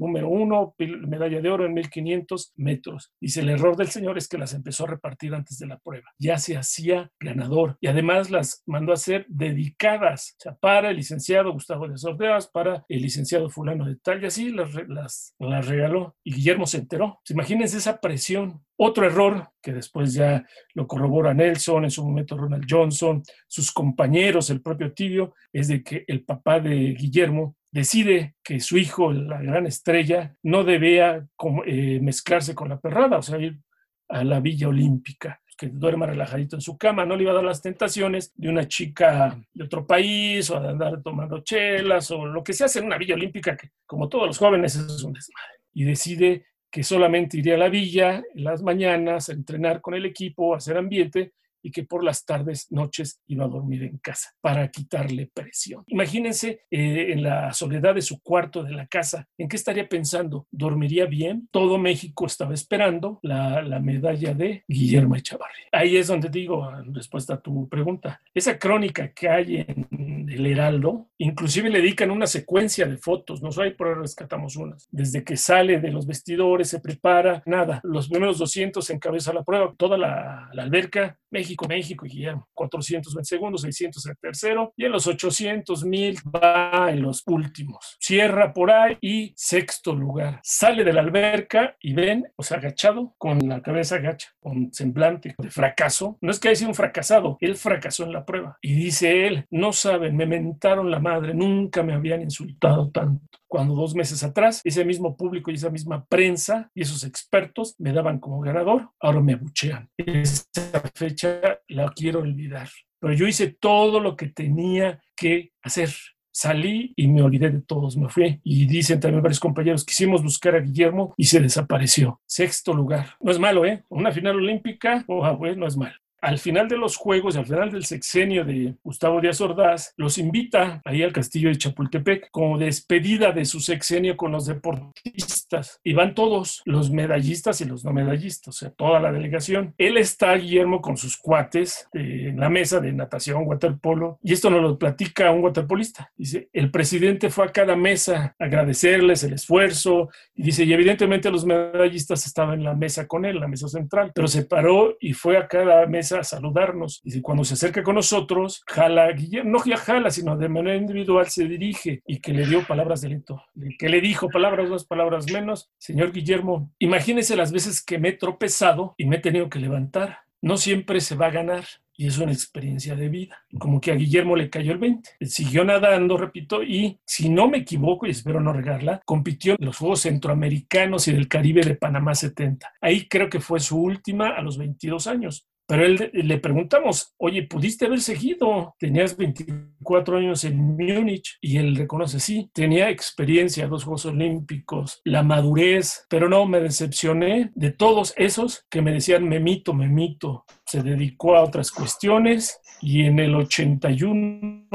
número uno, medalla de oro en 1500 metros. Dice, el error del señor es que las empezó a repartir antes de la prueba. Ya se hacía ganador y además las mandó a ser dedicadas, para el licenciado Gustavo de Sordeas, para el licenciado fulano de tal, y así las, las, las regaló. Y Guillermo se enteró. Imagínense esa presión. Otro error que después ya lo corrobora Nelson, en su momento Ronald Johnson, sus compañeros, el propio Tibio, es de que el papá de Guillermo decide que su hijo, la gran estrella, no debía eh, mezclarse con la perrada, o sea, ir a la Villa Olímpica, que duerma relajadito en su cama, no le iba a dar las tentaciones de una chica de otro país o de andar tomando chelas o lo que se hace en una Villa Olímpica, que como todos los jóvenes es un desmadre. Y decide que solamente iría a la villa en las mañanas a entrenar con el equipo, a hacer ambiente y que por las tardes, noches iba a dormir en casa para quitarle presión. Imagínense eh, en la soledad de su cuarto de la casa, ¿en qué estaría pensando? ¿Dormiría bien? Todo México estaba esperando la, la medalla de Guillermo Echavarri. Ahí es donde digo, en respuesta a tu pregunta, esa crónica que hay en el Heraldo, inclusive le dedican una secuencia de fotos, no sé, pero rescatamos unas. Desde que sale de los vestidores, se prepara, nada, los primeros 200 encabeza la prueba, toda la, la alberca, México México, México, y Guillermo. 420 segundos, 600 el tercero, y en los 800 mil va en los últimos. Cierra por ahí y sexto lugar. Sale de la alberca y ven, o sea, agachado, con la cabeza agacha, con semblante de fracaso. No es que haya sido un fracasado, él fracasó en la prueba. Y dice él, no saben, me mentaron la madre, nunca me habían insultado tanto cuando dos meses atrás ese mismo público y esa misma prensa y esos expertos me daban como ganador, ahora me abuchean. Esa fecha la quiero olvidar. Pero yo hice todo lo que tenía que hacer. Salí y me olvidé de todos, me fui. Y dicen también varios compañeros, quisimos buscar a Guillermo y se desapareció. Sexto lugar. No es malo, ¿eh? Una final olímpica, oh, ah, no es malo al final de los Juegos, al final del sexenio de Gustavo Díaz Ordaz, los invita ahí al castillo de Chapultepec como despedida de su sexenio con los deportistas. Y van todos, los medallistas y los no medallistas, o sea, toda la delegación. Él está, Guillermo, con sus cuates en la mesa de natación, waterpolo, y esto nos lo platica un waterpolista. Dice, el presidente fue a cada mesa a agradecerles el esfuerzo, y dice, y evidentemente los medallistas estaban en la mesa con él, la mesa central, pero se paró y fue a cada mesa a saludarnos. Y cuando se acerca con nosotros, jala, no ya jala, sino de manera individual se dirige y que le dio palabras de aliento. Que le dijo palabras más, palabras menos. Señor Guillermo, imagínese las veces que me he tropezado y me he tenido que levantar. No siempre se va a ganar y es una experiencia de vida. Como que a Guillermo le cayó el 20. siguió nadando, repito, y si no me equivoco, y espero no regarla, compitió en los Juegos Centroamericanos y del Caribe de Panamá 70. Ahí creo que fue su última a los 22 años. Pero él, le preguntamos, oye, ¿pudiste haber seguido? Tenías 24 años en Múnich y él reconoce, sí, tenía experiencia, dos Juegos Olímpicos, la madurez, pero no, me decepcioné de todos esos que me decían, me mito, me mito. Se dedicó a otras cuestiones y en el 81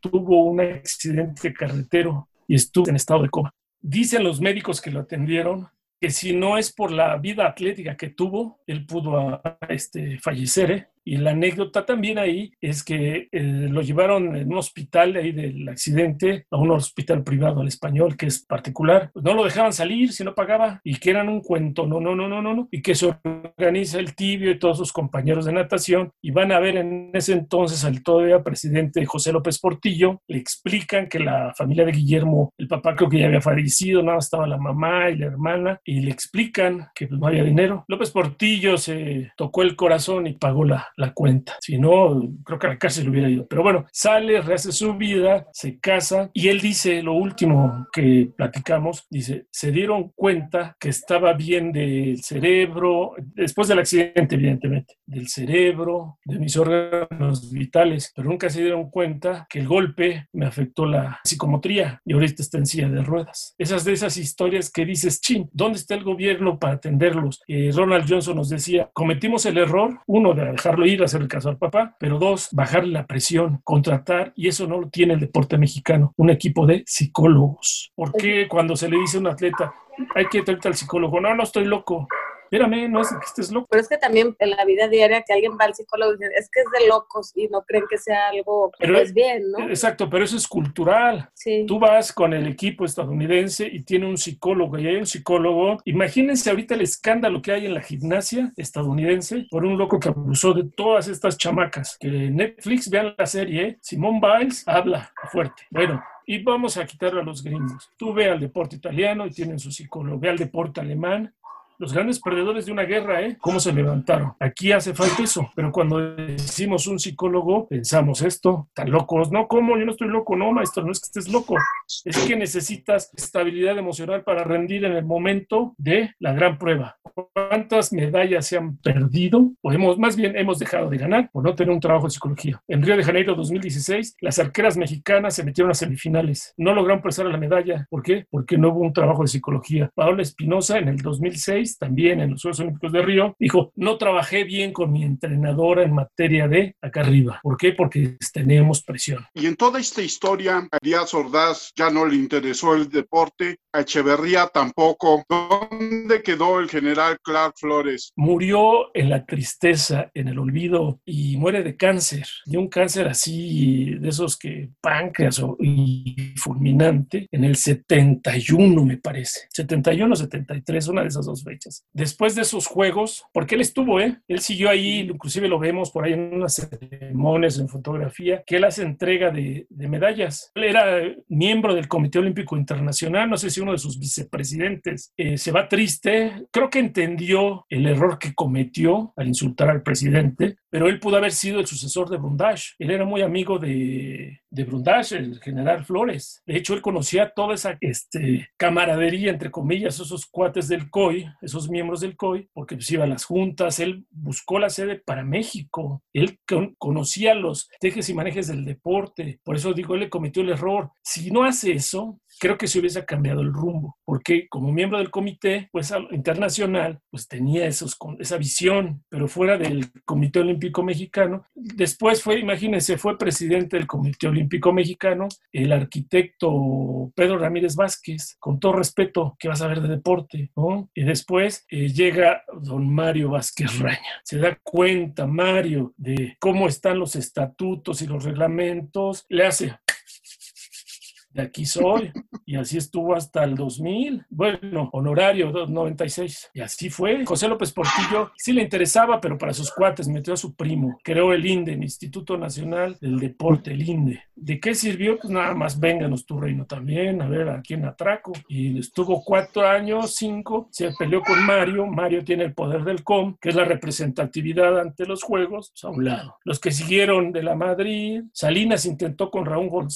tuvo un accidente carretero y estuvo en estado de coma. Dicen los médicos que lo atendieron que si no es por la vida atlética que tuvo, él pudo este, fallecer. ¿eh? Y la anécdota también ahí es que eh, lo llevaron en un hospital ahí del accidente, a un hospital privado al español, que es particular. No lo dejaban salir si no pagaba y que eran un cuento, no, no, no, no, no, no. Y que se organiza el tibio y todos sus compañeros de natación y van a ver en ese entonces al todavía presidente José López Portillo, le explican que la familia de Guillermo, el papá creo que ya había fallecido, nada, estaba la mamá y la hermana, y le explican que pues, no había dinero. López Portillo se tocó el corazón y pagó la, la cuenta. Si no, creo que a la cárcel hubiera ido. Pero bueno, sale, rehace su vida, se casa y él dice lo último que platicamos, dice, se dieron cuenta que estaba bien del cerebro, después del accidente, evidentemente, del cerebro, de mis órganos vitales, pero nunca se dieron cuenta que el golpe me afectó la psicomotría y ahorita está en silla de ruedas. Esas de esas historias que dices, chin, ¿dónde está el gobierno para atenderlos? Eh, Ronald Johnson nos decía, cometimos el error, uno, de dejarlo ir a hacer el caso al papá, pero dos, bajar la presión, contratar, y eso no lo tiene el deporte mexicano, un equipo de psicólogos. ¿Por qué cuando se le dice a un atleta, hay que traer al psicólogo? No, no estoy loco espérame, no es que estés loco. Pero es que también en la vida diaria que alguien va al psicólogo y dice, es que es de locos y no creen que sea algo pero, pues bien, ¿no? Exacto, pero eso es cultural. Sí. Tú vas con el equipo estadounidense y tiene un psicólogo y hay un psicólogo. Imagínense ahorita el escándalo que hay en la gimnasia estadounidense por un loco que abusó de todas estas chamacas. Que Netflix vean la serie, Simón Biles habla fuerte. Bueno, y vamos a quitarle a los gringos. Tú ve al deporte italiano y tienen su psicólogo, ve al deporte alemán los grandes perdedores de una guerra, ¿eh? ¿Cómo se levantaron? Aquí hace falta eso, pero cuando decimos un psicólogo, pensamos esto, tan locos, no, ¿cómo? Yo no estoy loco, no, maestro, no es que estés loco, es que necesitas estabilidad emocional para rendir en el momento de la gran prueba. ¿Cuántas medallas se han perdido? O hemos, más bien, hemos dejado de ganar por no tener un trabajo de psicología. En Río de Janeiro 2016, las arqueras mexicanas se metieron a semifinales. No lograron presar la medalla. ¿Por qué? Porque no hubo un trabajo de psicología. Paola Espinosa en el 2006 también en los Juegos Olímpicos de Río, dijo, no trabajé bien con mi entrenadora en materia de acá arriba. ¿Por qué? Porque tenemos presión. Y en toda esta historia, a Díaz Ordaz ya no le interesó el deporte, a Echeverría tampoco. ¿Dónde quedó el general Clark Flores? Murió en la tristeza, en el olvido y muere de cáncer. De un cáncer así, de esos que páncreas y fulminante, en el 71 me parece. 71 73, una de esas dos fechas. Después de esos juegos, porque él estuvo, ¿eh? Él siguió ahí, inclusive lo vemos por ahí en unas ceremonias, en fotografía, que él hace entrega de, medallas. Él era miembro del Comité Olímpico Internacional, no sé si uno de sus vicepresidentes eh, se va triste, creo que entendió el error que cometió al insultar al presidente, pero él pudo haber sido el sucesor de Brundage. Él era muy amigo de, de Brundage, el general Flores. De hecho, él conocía toda esa este, camaradería, entre comillas, esos cuates del COI, esos miembros del COI, porque pues iba a las juntas, él buscó la sede para México, él conocía los tejes y manejes del deporte, por eso digo, él le cometió el error. Si no hace eso, creo que se hubiese cambiado el rumbo, porque como miembro del comité pues, internacional, pues tenía esos, esa visión, pero fuera del Comité Olímpico Mexicano. Después fue, imagínense, fue presidente del Comité Olímpico Mexicano, el arquitecto Pedro Ramírez Vázquez, con todo respeto, que vas a ver de deporte, ¿no? Y después eh, llega don Mario Vázquez Raña. Se da cuenta Mario de cómo están los estatutos y los reglamentos, le hace de aquí soy. Y así estuvo hasta el 2000. Bueno, honorario 96. Y así fue. José López Portillo sí le interesaba, pero para sus cuates metió a su primo. Creó el INDE, el Instituto Nacional del Deporte, el INDE. ¿De qué sirvió? Pues nada más vénganos tu reino también, a ver a quién atraco. Y estuvo cuatro años, cinco, se peleó con Mario. Mario tiene el poder del COM, que es la representatividad ante los juegos, pues, a un lado. Los que siguieron de la Madrid, Salinas intentó con Raúl,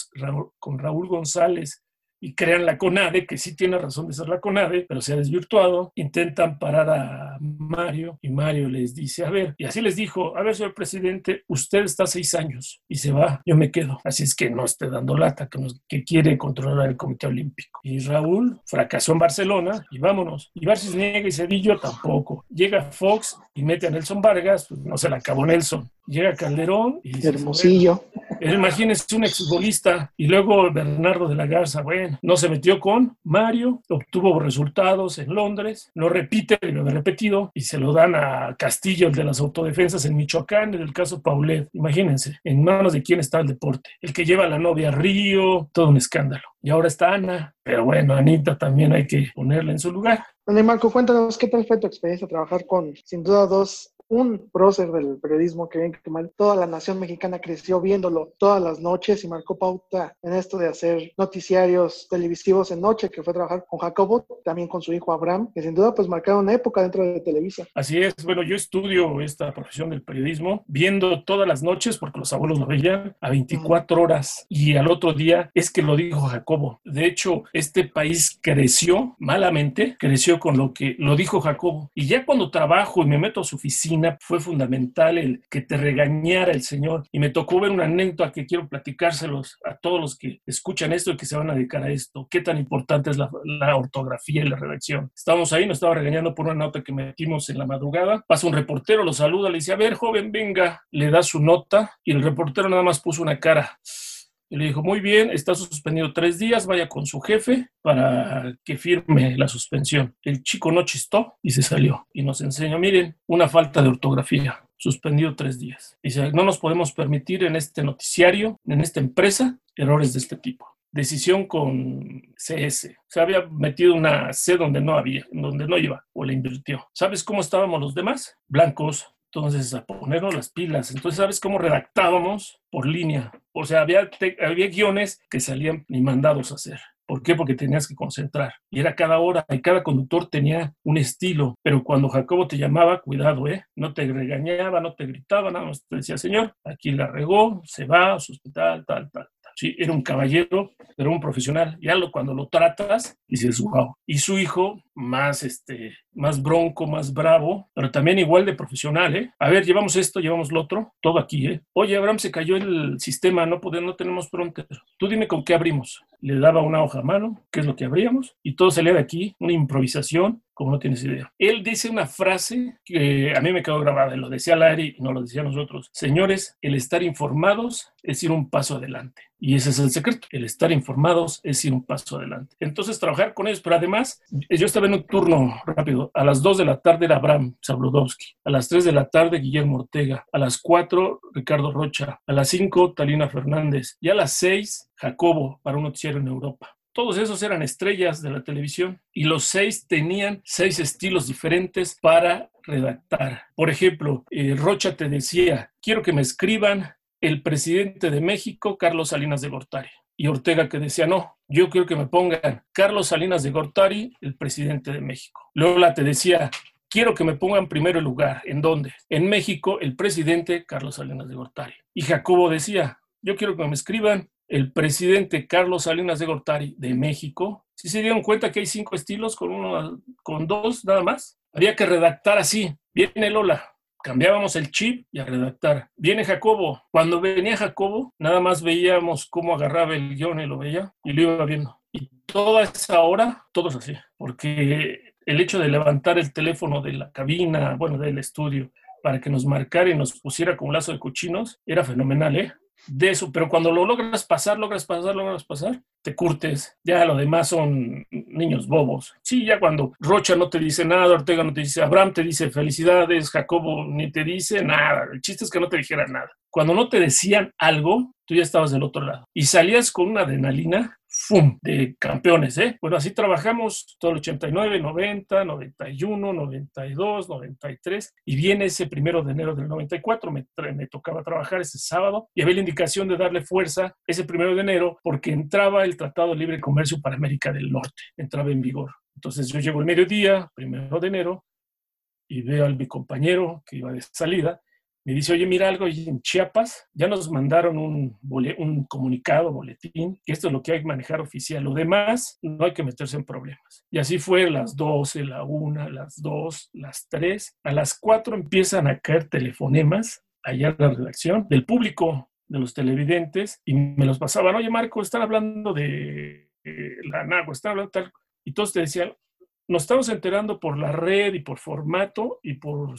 con Raúl González y crean la CONADE, que sí tiene razón de ser la CONADE, pero se ha desvirtuado, intentan parar a Mario y Mario les dice, a ver, y así les dijo, a ver, señor presidente, usted está seis años y se va, yo me quedo, así es que no esté dando lata, que, que quiere controlar el Comité Olímpico. Y Raúl fracasó en Barcelona y vámonos. Y Barcis niega y Cedillo tampoco. Llega Fox y mete a Nelson Vargas, pues no se le acabó Nelson. Llega Calderón y Hermosillo. Imagínense un exfutbolista y luego Bernardo de la Garza, bueno, no se metió con Mario, obtuvo resultados en Londres, lo repite, lo he repetido, y se lo dan a Castillo, el de las autodefensas en Michoacán, en el caso Paulet. Imagínense, en manos de quién está el deporte. El que lleva a la novia a Río, todo un escándalo. Y ahora está Ana, pero bueno, Anita también hay que ponerla en su lugar. Bueno, Marco, cuéntanos qué tal fue tu experiencia trabajar con, sin duda, dos un prócer del periodismo que bien que mal, toda la nación mexicana creció viéndolo todas las noches y marcó pauta en esto de hacer noticiarios televisivos en noche, que fue trabajar con Jacobo, también con su hijo Abraham, que sin duda pues marcaron una época dentro de Televisa. Así es, bueno, yo estudio esta profesión del periodismo viendo todas las noches, porque los abuelos lo veían, a 24 horas y al otro día es que lo dijo Jacobo. De hecho, este país creció malamente, creció con lo que lo dijo Jacobo. Y ya cuando trabajo y me meto a su oficina, fue fundamental el que te regañara el Señor. Y me tocó ver una anécdota que quiero platicárselos a todos los que escuchan esto y que se van a dedicar a esto. Qué tan importante es la, ortografía y la redacción. Estábamos ahí, nos estaba regañando por una nota que metimos en la madrugada. Pasa un reportero, lo saluda, le dice, a ver, joven, venga. Le da su nota y el reportero nada más puso una cara. Y le dijo, muy bien, está suspendido tres días, vaya con su jefe para que firme la suspensión. El chico no chistó y se salió. Y nos enseñó, miren, una falta de ortografía suspendido tres días. Dice, no nos podemos permitir en este noticiario, en esta empresa, errores de este tipo. Decisión con CS. Se había metido una C donde no había, donde no iba, o le invirtió. ¿Sabes cómo estábamos los demás? Blancos, entonces, a ponernos las pilas. Entonces, ¿sabes cómo redactábamos? Por línea. O sea, había, había guiones que salían ni mandados a hacer. ¿Por qué? Porque tenías que concentrar. Y era cada hora y cada conductor tenía un estilo. Pero cuando Jacobo te llamaba, cuidado, ¿eh? No te regañaba, no te gritaba, nada más te decía, señor, aquí la regó, se va a su hospital, tal, tal. Sí, era un caballero, era un profesional. Ya lo, cuando lo tratas, dices, wow. Y su hijo, más, este, más bronco, más bravo, pero también igual de profesional, ¿eh? A ver, llevamos esto, llevamos lo otro, todo aquí, ¿eh? Oye, Abraham, se cayó el sistema, no podemos, no tenemos pronto. Tú dime con qué abrimos. Le daba una hoja a mano, qué es lo que abríamos, y todo salía de aquí, una improvisación, como no tienes idea. Él dice una frase que a mí me quedó grabada, lo decía Larry y no lo decía nosotros. Señores, el estar informados es ir un paso adelante. Y ese es el secreto. El estar informados es ir un paso adelante. Entonces, trabajar con ellos, pero además, yo estaba en un turno rápido. A las 2 de la tarde era Abraham Zabludowski. A las 3 de la tarde, Guillermo Ortega. A las 4, Ricardo Rocha. A las 5, Talina Fernández. Y a las 6, Jacobo, para un noticiero en Europa. Todos esos eran estrellas de la televisión y los seis tenían seis estilos diferentes para redactar. Por ejemplo, eh, Rocha te decía, quiero que me escriban el presidente de México, Carlos Salinas de Gortari. Y Ortega que decía, no, yo quiero que me pongan Carlos Salinas de Gortari, el presidente de México. Lola te decía, quiero que me pongan primero el lugar. ¿En dónde? En México, el presidente Carlos Salinas de Gortari. Y Jacobo decía, yo quiero que me escriban el presidente Carlos Salinas de Gortari de México. Si se dieron cuenta que hay cinco estilos con uno, con dos nada más, había que redactar así. Viene Lola, cambiábamos el chip y a redactar. Viene Jacobo. Cuando venía Jacobo, nada más veíamos cómo agarraba el guion y lo veía y lo iba viendo. Y toda esa hora, todo es así, porque el hecho de levantar el teléfono de la cabina, bueno, del estudio, para que nos marcara y nos pusiera como lazo de cochinos, era fenomenal, ¿eh? De eso, pero cuando lo logras pasar, logras pasar, logras pasar, te curtes. Ya lo demás son niños bobos. Sí, ya cuando Rocha no te dice nada, Ortega no te dice, Abraham te dice felicidades, Jacobo ni te dice nada. El chiste es que no te dijera nada. Cuando no te decían algo, tú ya estabas del otro lado. Y salías con una adrenalina ¡fum! de campeones, ¿eh? Bueno, así trabajamos todo el 89, 90, 91, 92, 93 y viene ese primero de enero del 94, me, me tocaba trabajar ese sábado y había la indicación de darle fuerza ese primero de enero porque entraba el Tratado de Libre Comercio para América del Norte, entraba en vigor. Entonces yo llego el mediodía, primero de enero, y veo a mi compañero que iba de salida me dice, oye, mira algo, en Chiapas ya nos mandaron un, un comunicado, boletín, que esto es lo que hay que manejar oficial. Lo demás, no hay que meterse en problemas. Y así fue las 12, la 1, las 2, las 3. A las 4 empiezan a caer telefonemas allá en la redacción del público, de los televidentes, y me los pasaban, oye, Marco, están hablando de la NAGUA, están hablando tal. Y todos te decían, nos estamos enterando por la red y por formato y por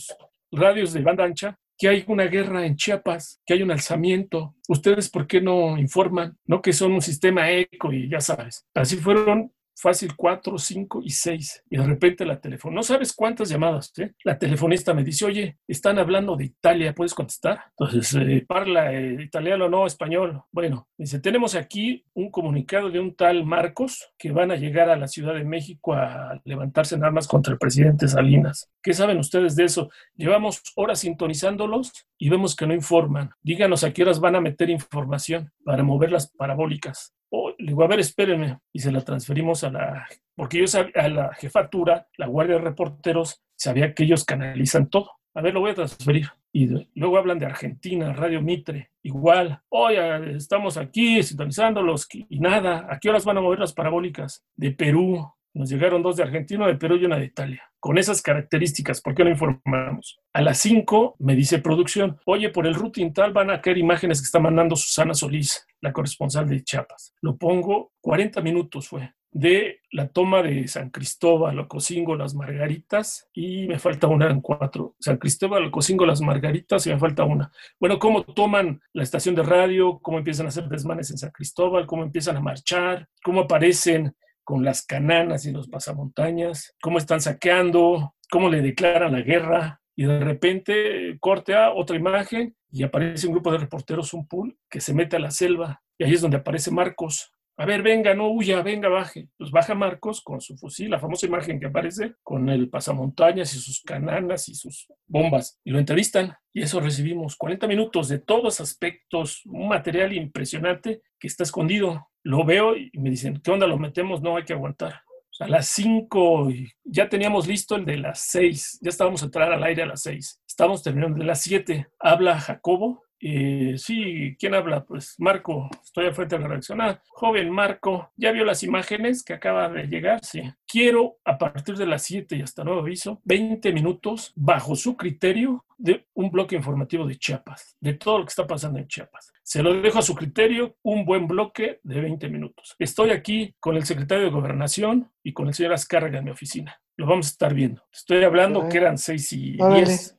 radios de banda ancha que hay una guerra en Chiapas, que hay un alzamiento. ¿Ustedes por qué no informan? No que son un sistema eco y ya sabes. Así fueron fácil 4, 5 y 6. Y de repente la teléfono, no sabes cuántas llamadas, ¿eh? La telefonista me dice, oye, están hablando de Italia, ¿puedes contestar? Entonces, eh, parla eh, italiano, no, español. Bueno, dice, tenemos aquí un comunicado de un tal Marcos que van a llegar a la Ciudad de México a levantarse en armas contra el presidente Salinas. ¿Qué saben ustedes de eso? Llevamos horas sintonizándolos y vemos que no informan. Díganos a qué horas van a meter información para mover las parabólicas. Oh, le digo, a ver, espérenme. Y se la transferimos a la, porque yo a la jefatura, la guardia de reporteros, sabía que ellos canalizan todo. A ver, lo voy a transferir. Y luego hablan de Argentina, Radio Mitre, igual. Oye, estamos aquí sintonizándolos y nada. ¿A qué horas van a mover las parabólicas? De Perú. Nos llegaron dos de Argentina, de Perú y una de Italia. Con esas características, ¿por qué no informamos? A las 5 me dice producción, oye, por el routing tal van a caer imágenes que está mandando Susana Solís, la corresponsal de Chiapas. Lo pongo, 40 minutos fue de la toma de San Cristóbal, Ocosingo, Las Margaritas y me falta una en cuatro. San Cristóbal, Ocosingo, Las Margaritas y me falta una. Bueno, cómo toman la estación de radio, cómo empiezan a hacer desmanes en San Cristóbal, cómo empiezan a marchar, cómo aparecen con las cananas y los pasamontañas, cómo están saqueando, cómo le declaran la guerra, y de repente corte a otra imagen y aparece un grupo de reporteros, un pool, que se mete a la selva, y ahí es donde aparece Marcos. A ver, venga, no huya, venga, baje. Pues baja Marcos con su fusil, la famosa imagen que aparece con el pasamontañas y sus cananas y sus bombas. Y lo entrevistan. Y eso recibimos 40 minutos de todos aspectos, un material impresionante que está escondido lo veo y me dicen, ¿qué onda? ¿Lo metemos? No, hay que aguantar. a las 5 ya teníamos listo el de las 6, ya estábamos a entrar al aire a las 6. Estamos terminando de las 7. Habla Jacobo. Eh, sí, ¿quién habla? Pues Marco, estoy al frente de la redacción. Ah, joven Marco, ¿ya vio las imágenes que acaba de llegar? Sí. Quiero, a partir de las 7 y hasta nuevo aviso, 20 minutos bajo su criterio de un bloque informativo de Chiapas, de todo lo que está pasando en Chiapas. Se lo dejo a su criterio, un buen bloque de 20 minutos. Estoy aquí con el secretario de Gobernación y con el señor Azcárraga en mi oficina. Lo vamos a estar viendo. Estoy hablando que eran 6 y 10,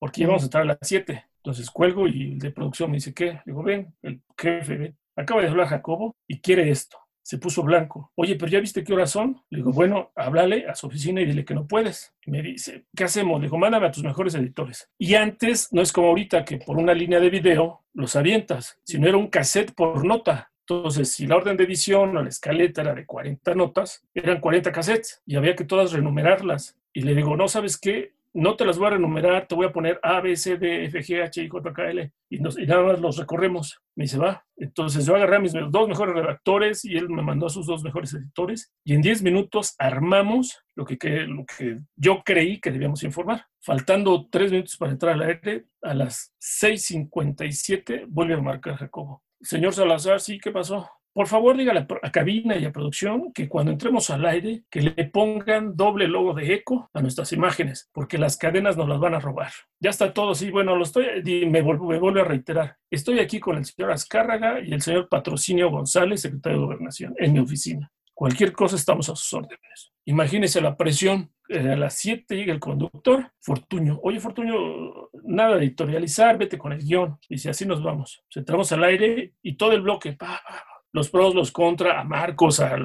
porque íbamos a estar a las 7. Entonces cuelgo y el de producción me dice, ¿qué? Digo, ven, el jefe, ven. Acaba de hablar Jacobo y quiere esto se puso blanco. Oye, pero ya viste qué horas son. Le digo, bueno, háblale a su oficina y dile que no puedes. Me dice, ¿qué hacemos? Le digo, mándame a tus mejores editores. Y antes, no es como ahorita que por una línea de video los avientas, sino era un cassette por nota. Entonces, si la orden de edición o la escaleta era de 40 notas, eran 40 cassettes y había que todas renumerarlas. Y le digo, no, ¿sabes qué? No te las voy a renumerar, te voy a poner A, B, C, D, F, G, H, I, J, K, L y, nada más los recorremos. Me dice, va. Entonces yo agarré a mis dos mejores redactores y él me mandó a sus dos mejores editores y en 10 minutos armamos lo que, lo que yo creí que debíamos informar. Faltando 3 minutos para entrar al aire, a las 6.57 vuelve a marcar Jacobo. Señor Salazar, sí, ¿qué pasó? Por favor, dígale a cabina y a producción que cuando entremos al aire, que le pongan doble logo de eco a nuestras imágenes, porque las cadenas nos las van a robar. Ya está todo, sí, bueno, lo estoy, me, vuelvo, me vuelvo a reiterar. Estoy aquí con el señor Azcárraga y el señor Patrocinio González, secretario de Gobernación, en mi oficina. Cualquier cosa estamos a sus órdenes. Imagínese la presión. Eh, a las 7 llega el conductor, Fortuño. Oye, Fortuño, nada de editorializar, vete con el guion. Dice, así nos vamos. Entramos al aire y todo el bloque, pa, pa, los pros, los contra, a Marcos, a,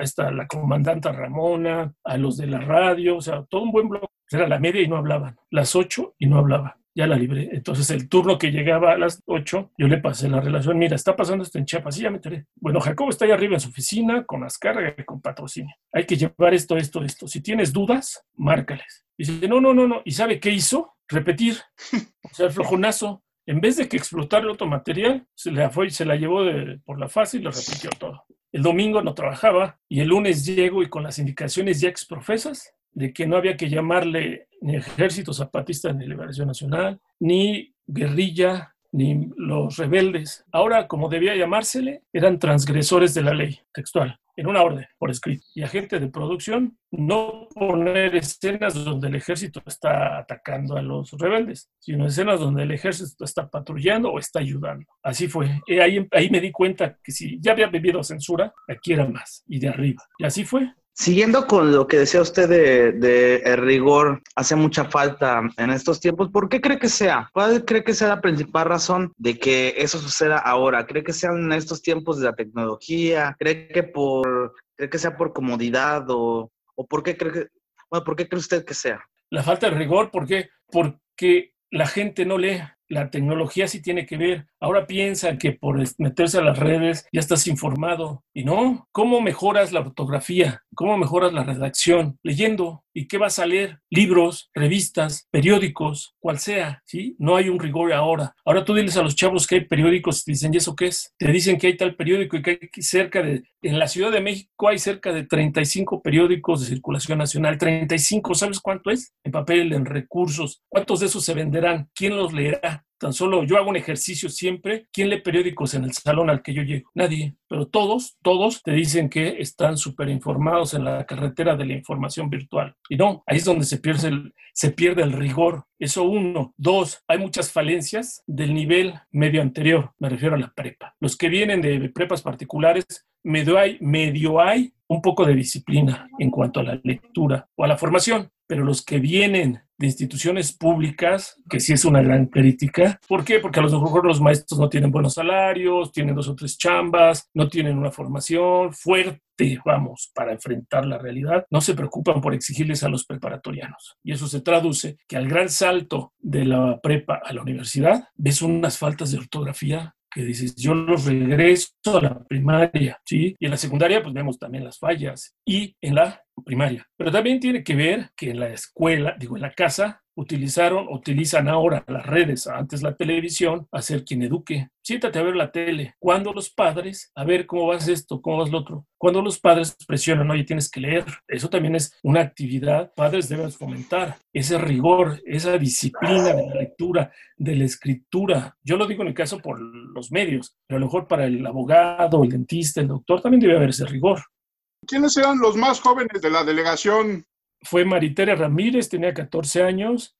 esta, la comandanta Ramona, a los de la radio, o sea, todo un buen bloque. Era la media y no hablaban, las ocho y no hablaba. Ya la libré. Entonces, el turno que llegaba a las ocho, yo le pasé la relación. Mira, está pasando esto en Chiapas. Sí, ya me enteré. Bueno, Jacobo está ahí arriba en su oficina con las cargas y con patrocinio. Hay que llevar esto, esto, esto. Si tienes dudas, márcales. Dice, no, no, no, no. ¿Y sabe qué hizo? Repetir. O sea, el flojonazo en vez de que explotar otro material, se la, fue, se la llevó por la fase y lo repitió todo. El domingo no trabajaba y el lunes llego y con las indicaciones ya exprofesas de que no había que llamarle ni Ejército Zapatista de Liberación Nacional, ni guerrilla, ni los rebeldes. Ahora, como debía llamársele, eran transgresores de la ley textual en una orden por escrito. Y agente de producción, no poner escenas donde el ejército está atacando a los rebeldes, sino escenas donde el ejército está patrullando o está ayudando. Así fue. Y ahí, ahí me di cuenta que si ya había vivido censura, aquí era más y de arriba. Y así fue. Siguiendo con lo que decía usted de, de, el rigor, hace mucha falta en estos tiempos. ¿Por qué cree que sea? ¿Cuál cree que sea la principal razón de que eso suceda ahora? ¿Cree que sean estos tiempos de la tecnología? ¿Cree que por, cree que sea por comodidad o, o por qué cree que, por qué cree usted que sea? La falta de rigor, ¿por qué? Porque la gente no lee. La tecnología sí tiene que ver. Ahora piensa que por meterse a las redes ya estás informado. Y no, ¿cómo mejoras la ortografía? ¿Cómo mejoras la redacción? Leyendo. ¿Y qué vas a leer? Libros, revistas, periódicos, cual sea, ¿sí? No hay un rigor ahora. Ahora tú diles a los chavos que hay periódicos y te dicen, ¿y eso qué es? Te dicen que hay tal periódico y que hay cerca de, en la Ciudad de México hay cerca de 35 periódicos de circulación nacional. 35, ¿sabes cuánto es? En papel, en recursos. ¿Cuántos de esos se venderán? ¿Quién los leerá? Tan solo yo hago un ejercicio siempre. ¿Quién lee periódicos en el salón al que yo llego? Nadie. Pero todos, todos te dicen que están súper informados en la carretera de la información virtual. Y no, ahí es donde se pierde, el, rigor. Eso uno. Dos, hay muchas falencias del nivel medio anterior. Me refiero a la prepa. Los que vienen de prepas particulares, medio hay, medio hay un poco de disciplina en cuanto a la lectura o a la formación. Pero los que vienen de instituciones públicas, que sí es una gran crítica. ¿Por qué? Porque a lo mejor los maestros no tienen buenos salarios, tienen dos o tres chambas, no tienen una formación fuerte, vamos, para enfrentar la realidad. No se preocupan por exigirles a los preparatorianos. Y eso se traduce que al gran salto de la prepa a la universidad, ves unas faltas de ortografía que dices, yo los regreso a la primaria, ¿sí? Y en la secundaria, pues vemos también las fallas. Y en la primaria. Pero también tiene que ver que en la escuela, digo, en la casa, utilizaron, utilizan ahora las redes, antes la televisión, a ser quien eduque. Siéntate a ver la tele. Cuando los padres, a ver cómo vas esto, cómo vas lo otro. Cuando los padres presionan, oye, tienes que leer. Eso también es una actividad. Padres deben fomentar ese rigor, esa disciplina de la lectura, de la escritura. Yo lo digo en el caso por los medios, pero a lo mejor para el abogado, el dentista, el doctor, también debe haber ese rigor. ¿Quiénes eran los más jóvenes de la delegación? Fue Maritere Ramírez, tenía 14 años,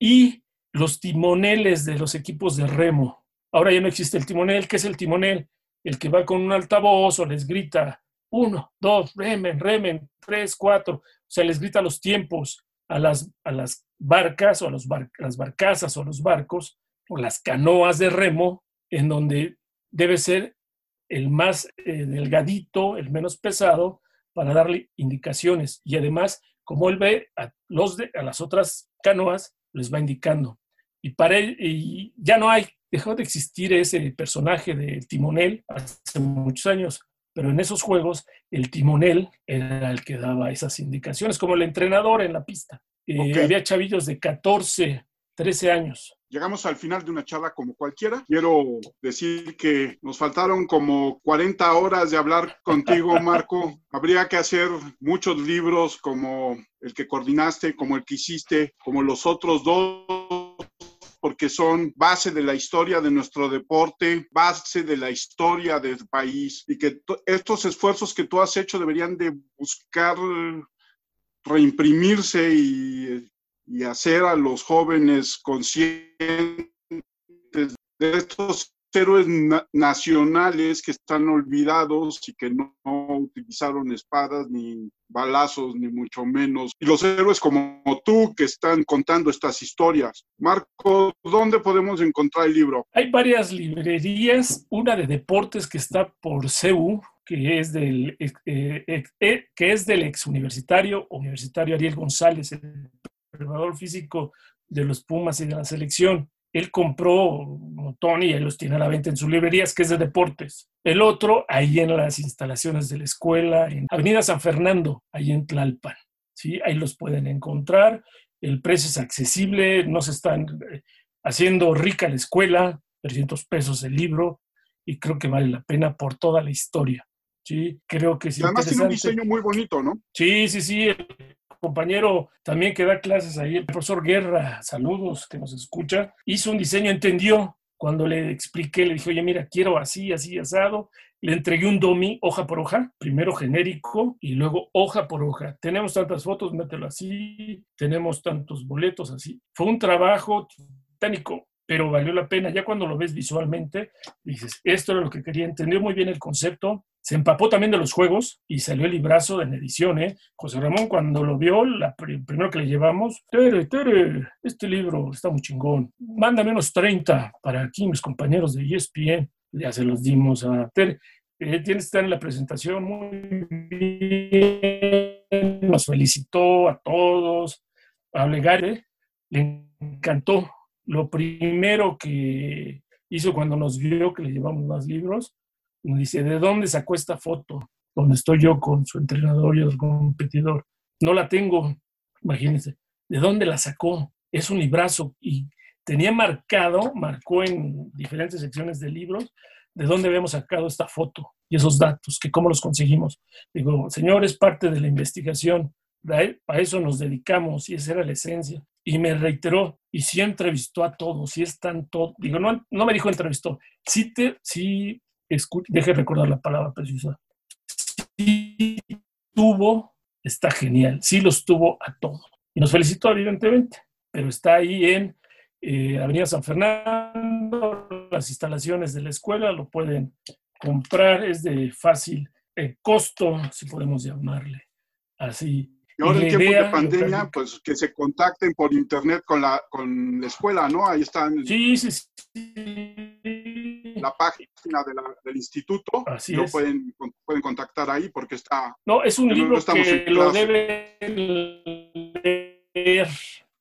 y los timoneles de los equipos de remo. Ahora ya no existe el timonel. ¿Qué es el timonel? El que va con un altavoz o les grita uno, dos, remen, remen, tres, cuatro. O sea, les grita los tiempos a las, a las barcas o a las barcazas o los barcos o las canoas de remo, en donde debe ser el más eh, delgadito, el menos pesado, para darle indicaciones. Y además, como él ve a, los de, a las otras canoas, les va indicando. Y para él, y ya no hay, dejó de existir ese personaje del timonel hace muchos años, pero en esos juegos el timonel era el que daba esas indicaciones, como el entrenador en la pista. Eh, había chavillos de 14, 13 años. Llegamos al final de una charla como cualquiera. Quiero decir que nos faltaron como 40 horas de hablar contigo, Marco. Habría que hacer muchos libros como el que coordinaste, como el que hiciste, como los otros dos porque son base de la historia de nuestro deporte, base de la historia del país y que estos esfuerzos que tú has hecho deberían de buscar reimprimirse y y hacer a los jóvenes conscientes de estos héroes nacionales que están olvidados y que no, utilizaron espadas ni balazos, ni mucho menos. Y los héroes como tú que están contando estas historias. Marco, ¿dónde podemos encontrar el libro? Hay varias librerías, una de deportes que está por CEU, que es del, eh, eh, eh, que es del ex universitario, universitario Ariel González, preparador físico de los Pumas y de la selección. Él compró Tony y los tiene a la venta en sus librerías, que es de deportes. El otro, ahí en las instalaciones de la escuela, en Avenida San Fernando, ahí en Tlalpan. ¿sí? Ahí los pueden encontrar. El precio es accesible, no se están eh, haciendo rica la escuela, 300 pesos el libro, y creo que vale la pena por toda la historia. Sí, creo que sí. Además tiene un diseño muy bonito, ¿no? Sí, sí, sí compañero también que da clases ahí, el profesor Guerra, saludos, que nos escucha, hizo un diseño, entendió. Cuando le expliqué, le dije, oye, mira, quiero así, así, asado. Le entregué un domi hoja por hoja, primero genérico y luego hoja por hoja. Tenemos tantas fotos, mételo así, tenemos tantos boletos así. Fue un trabajo titánico, pero valió la pena. Ya cuando lo ves visualmente, dices, esto era lo que quería, entendió muy bien el concepto, se empapó también de los juegos y salió el librazo en edición, ¿eh? José Ramón cuando lo vio, la primero que le llevamos, Tere, Tere, este libro está muy chingón, mándame unos 30 para aquí mis compañeros de ESPN, ya se los dimos a Tere. Eh, que estar en la presentación muy bien, nos felicitó a todos, a Legare, le encantó. Lo primero que hizo cuando nos vio que le llevamos más libros, dice, ¿de dónde sacó esta foto? Donde estoy yo con su entrenador y el competidor. No la tengo, imagínense. ¿De dónde la sacó? Es un librazo y tenía marcado, marcó en diferentes secciones de libros, de dónde habíamos sacado esta foto y esos datos, que cómo los conseguimos. Digo, señor, es parte de la investigación, para eso nos dedicamos y esa era la esencia. Y me reiteró, y sí entrevistó a todos, sí están todos, digo, no, no me dijo entrevistó, sí, te, sí, deje recordar la palabra precisa, sí tuvo, está genial, sí los tuvo a todos. Y nos felicitó evidentemente, pero está ahí en eh, Avenida San Fernando, las instalaciones de la escuela, lo pueden comprar, es de fácil eh, costo, si podemos llamarle así. Y ahora en tiempos de pandemia, pues que se contacten por internet con la, con la escuela, ¿no? Ahí están. Sí, sí, sí. La página del instituto. Así lo Pueden, pueden contactar ahí porque está. No, es un libro que lo deben leer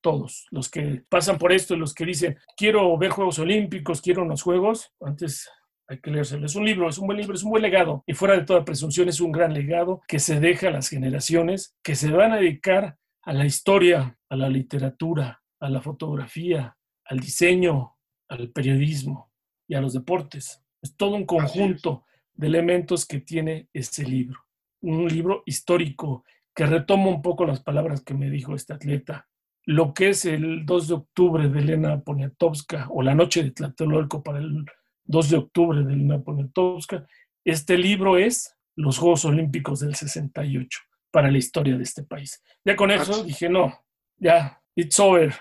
todos, los que pasan por esto los que dicen, quiero ver Juegos Olímpicos, quiero unos Juegos, antes hay que leérselo. Es un libro, es un buen libro, es un buen legado. Y fuera de toda presunción, es un gran legado que se deja a las generaciones que se van a dedicar a la historia, a la literatura, a la fotografía, al diseño, al periodismo y a los deportes. Es todo un conjunto de elementos que tiene ese libro. Un libro histórico que retoma un poco las palabras que me dijo este atleta lo que es el 2 de octubre de Elena Poniatowska o la noche de Tlatelolco para el 2 de octubre de Poniatowska, este libro es los Juegos Olímpicos del 68 para la historia de este país. Ya con eso dije, no, ya, it's over,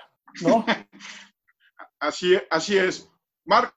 ¿no? así, así es. Marco,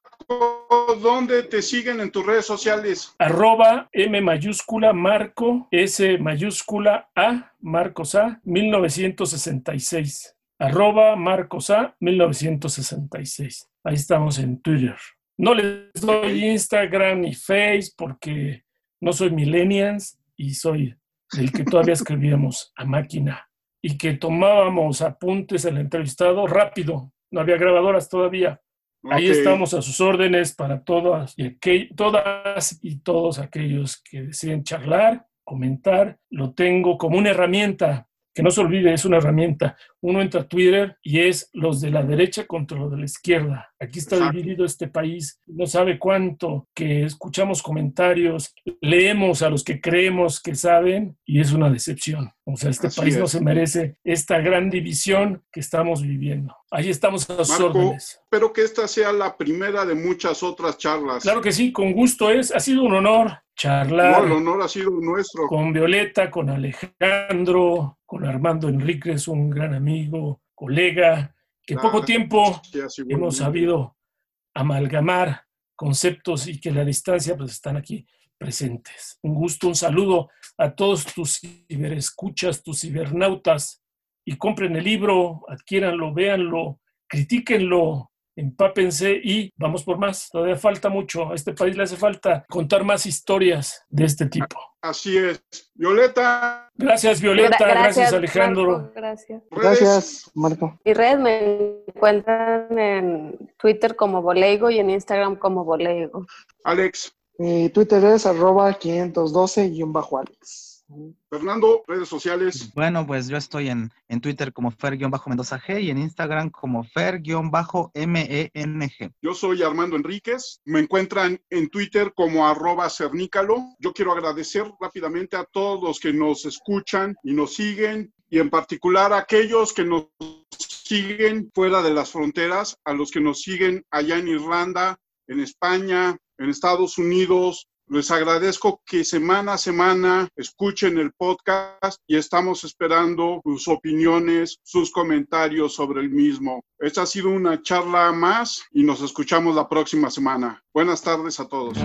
¿dónde te siguen en tus redes sociales? Arroba M mayúscula Marco S mayúscula A Marcos A 1966 arroba marcosa 1966. Ahí estamos en Twitter. No les doy Instagram ni Face porque no soy millennials y soy el que todavía escribíamos a máquina y que tomábamos apuntes al entrevistado rápido. No había grabadoras todavía. Ahí estamos a sus órdenes para todas y, todas y todos aquellos que deseen charlar, comentar. Lo tengo como una herramienta que no se olvide, es una herramienta. Uno entra a Twitter y es los de la derecha contra los de la izquierda. Aquí está dividido este país. No sabe cuánto que escuchamos comentarios, leemos a los que creemos que saben y es una decepción. O sea, este país no se merece esta gran división que estamos viviendo. Ahí estamos a sus órdenes. Espero que esta sea la primera de muchas otras charlas. Claro que sí, con gusto es. Ha sido un honor charlar. el honor ha sido nuestro. Con Violeta, con Alejandro, con Armando Enríquez, un gran amigo, colega, que poco tiempo hemos sabido amalgamar conceptos y que la distancia pues están aquí presentes. Un gusto, un saludo a todos tus ciberescuchas, tus cibernautas y compren el libro, adquiéranlo, véanlo, critíquenlo, empápense y vamos por más. Todavía falta mucho. A este país le hace falta contar más historias de este tipo. Así es. Violeta. Gracias, Violeta. gracias, Alejandro. gracias. Gracias, Marco. Y redes me encuentran en Twitter como Boleigo y en Instagram como Boleigo. Alex. Mi Twitter es arroba 512-Alex. Fernando, redes sociales. Bueno, pues yo estoy en, en Twitter como Fer-Mendoza G y en Instagram como Fer-MENG. Yo soy Armando Enríquez. Me encuentran en Twitter como arroba cernícalo. Yo quiero agradecer rápidamente a todos los que nos escuchan y nos siguen y en particular a aquellos que nos siguen fuera de las fronteras, a los que nos siguen allá en Irlanda, en España, en Estados Unidos, les agradezco que semana a semana escuchen el podcast y estamos esperando sus opiniones, sus comentarios sobre el mismo. Esta ha sido una charla más y nos escuchamos la próxima semana. Buenas tardes a todos.